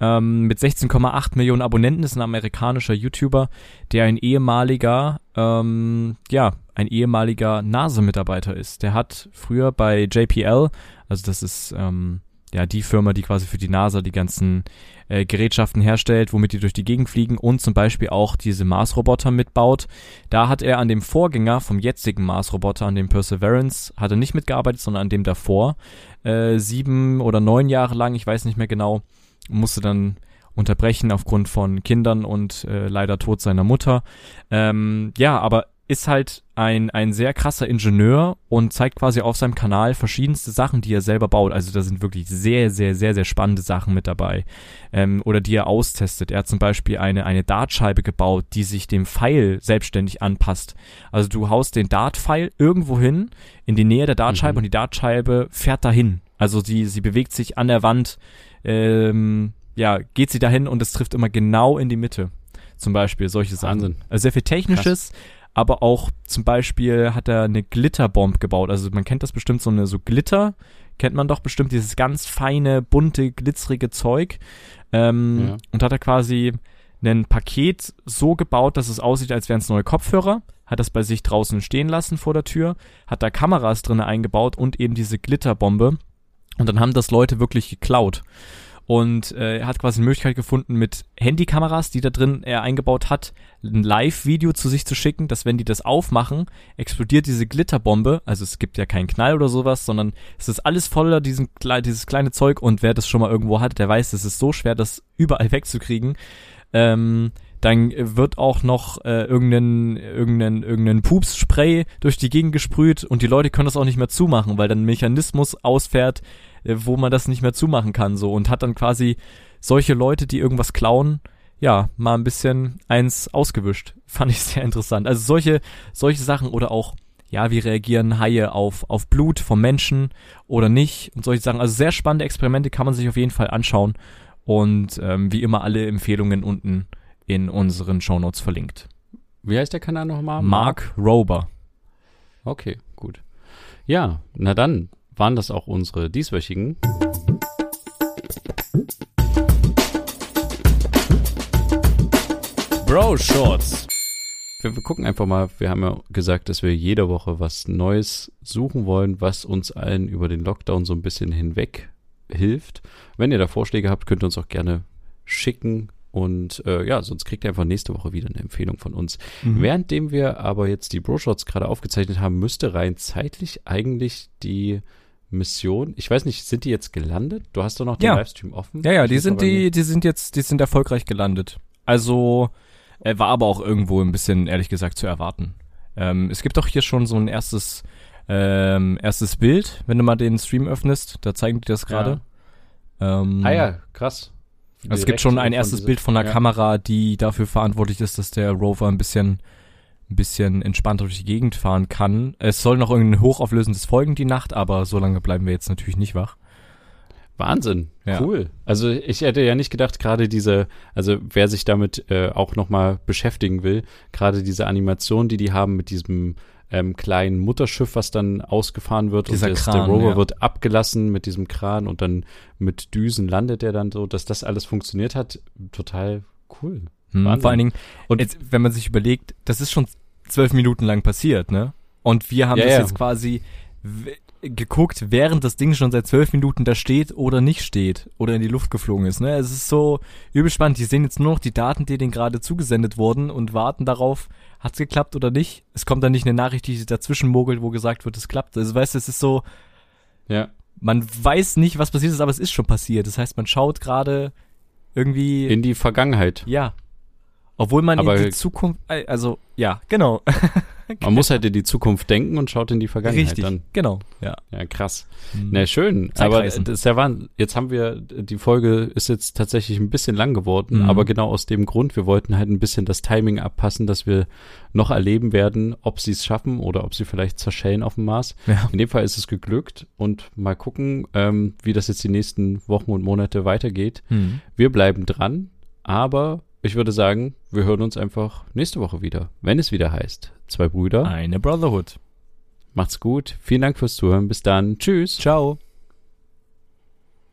Ähm, mit 16,8 Millionen Abonnenten ist ein amerikanischer YouTuber, der ein ehemaliger, ähm, ja, ein ehemaliger NASA-Mitarbeiter ist. Der hat früher bei JPL, also das ist ähm, ja die Firma, die quasi für die NASA die ganzen äh, Gerätschaften herstellt, womit die durch die Gegend fliegen und zum Beispiel auch diese Mars-Roboter mitbaut. Da hat er an dem Vorgänger vom jetzigen Mars-Roboter, an dem Perseverance, hat er nicht mitgearbeitet, sondern an dem davor. Äh, sieben oder neun Jahre lang, ich weiß nicht mehr genau, musste dann unterbrechen aufgrund von Kindern und äh, leider Tod seiner Mutter. Ähm, ja, aber ist halt ein, ein sehr krasser Ingenieur und zeigt quasi auf seinem Kanal verschiedenste Sachen, die er selber baut. Also da sind wirklich sehr, sehr, sehr, sehr spannende Sachen mit dabei. Ähm, oder die er austestet. Er hat zum Beispiel eine, eine Dartscheibe gebaut, die sich dem Pfeil selbstständig anpasst. Also du haust den Dartpfeil irgendwo hin, in die Nähe der Dartscheibe mhm. und die Dartscheibe fährt dahin. Also sie, sie bewegt sich an der Wand ähm, ja, geht sie dahin und es trifft immer genau in die Mitte. Zum Beispiel solche Sachen. Wahnsinn. Also sehr viel Technisches, Krass. aber auch zum Beispiel hat er eine Glitterbomb gebaut. Also man kennt das bestimmt, so eine so Glitter, kennt man doch bestimmt, dieses ganz feine, bunte, glitzerige Zeug. Ähm, ja. Und hat er quasi ein Paket so gebaut, dass es aussieht, als wären es neue Kopfhörer, hat das bei sich draußen stehen lassen vor der Tür, hat da Kameras drin eingebaut und eben diese Glitterbombe. Und dann haben das Leute wirklich geklaut. Und äh, er hat quasi eine Möglichkeit gefunden, mit Handykameras, die da drin er eingebaut hat, ein Live-Video zu sich zu schicken, dass wenn die das aufmachen, explodiert diese Glitterbombe. Also es gibt ja keinen Knall oder sowas, sondern es ist alles voller diesen, dieses kleine Zeug und wer das schon mal irgendwo hat, der weiß, es ist so schwer, das überall wegzukriegen. Ähm, dann wird auch noch äh, irgendein, irgendein, irgendein Pups-Spray durch die Gegend gesprüht und die Leute können das auch nicht mehr zumachen, weil dann ein Mechanismus ausfährt, äh, wo man das nicht mehr zumachen kann, so und hat dann quasi solche Leute, die irgendwas klauen, ja, mal ein bisschen eins ausgewischt. Fand ich sehr interessant. Also solche, solche Sachen oder auch, ja, wie reagieren Haie auf, auf Blut vom Menschen oder nicht und solche Sachen. Also sehr spannende Experimente kann man sich auf jeden Fall anschauen und ähm, wie immer alle Empfehlungen unten in unseren Shownotes verlinkt. Wie heißt der Kanal nochmal? Mark Rober. Okay, gut. Ja, na dann, waren das auch unsere dieswöchigen. Bro Shorts. Wir, wir gucken einfach mal, wir haben ja gesagt, dass wir jede Woche was Neues suchen wollen, was uns allen über den Lockdown so ein bisschen hinweg hilft. Wenn ihr da Vorschläge habt, könnt ihr uns auch gerne schicken. Und äh, ja, sonst kriegt ihr einfach nächste Woche wieder eine Empfehlung von uns. Mhm. Währenddem wir aber jetzt die Bro-Shots gerade aufgezeichnet haben, müsste rein zeitlich eigentlich die Mission. Ich weiß nicht, sind die jetzt gelandet? Du hast doch noch den ja. Livestream offen. Ja, ja, die sind die, die sind jetzt, die sind erfolgreich gelandet. Also äh, war aber auch irgendwo ein bisschen, ehrlich gesagt, zu erwarten. Ähm, es gibt doch hier schon so ein erstes, ähm, erstes Bild, wenn du mal den Stream öffnest. Da zeigen die das gerade. Ja. Ähm, ah ja, krass. Also es gibt schon ein erstes Bild von einer ja. Kamera, die dafür verantwortlich ist, dass der Rover ein bisschen ein bisschen entspannter durch die Gegend fahren kann. Es soll noch irgendein hochauflösendes folgen die Nacht, aber so lange bleiben wir jetzt natürlich nicht wach. Wahnsinn, ja. cool. Also ich hätte ja nicht gedacht, gerade diese, also wer sich damit äh, auch nochmal beschäftigen will, gerade diese Animation, die die haben mit diesem ähm, kleinen Mutterschiff, was dann ausgefahren wird Dieser und das, der Rover ja. wird abgelassen mit diesem Kran und dann mit Düsen landet er dann so, dass das alles funktioniert hat, total cool. Hm, vor allen Dingen, und jetzt, wenn man sich überlegt, das ist schon zwölf Minuten lang passiert, ne? Und wir haben ja, das ja. jetzt quasi geguckt, während das Ding schon seit zwölf Minuten da steht oder nicht steht oder in die Luft geflogen ist. Ne? Es ist so übel spannend. Die sehen jetzt nur noch die Daten, die denen gerade zugesendet wurden und warten darauf, hat's geklappt oder nicht. Es kommt dann nicht eine Nachricht, die dazwischen mogelt, wo gesagt wird, es klappt. Also weißt du, es ist so, ja. man weiß nicht, was passiert ist, aber es ist schon passiert. Das heißt, man schaut gerade irgendwie in die Vergangenheit. Ja, obwohl man Aber in die Zukunft, also ja, genau. Man muss halt in die Zukunft denken und schaut in die Vergangenheit Richtig, dann. genau. Ja. Ja, krass. Mhm. Na, schön. Aber Zeitreisen. das ist ja Wahnsinn. Jetzt haben wir, die Folge ist jetzt tatsächlich ein bisschen lang geworden, Mhm. aber genau aus dem Grund, wir wollten halt ein bisschen das Timing abpassen, dass wir noch erleben werden, ob sie es schaffen oder ob sie vielleicht zerschellen auf dem Mars. Ja. In dem Fall ist es geglückt und mal gucken, ähm, wie das jetzt die nächsten Wochen und Monate weitergeht. Mhm. Wir bleiben dran, aber ich würde sagen, wir hören uns einfach nächste Woche wieder, wenn es wieder heißt. Zwei Brüder. Eine Brotherhood. Macht's gut. Vielen Dank fürs Zuhören. Bis dann. Tschüss. Ciao.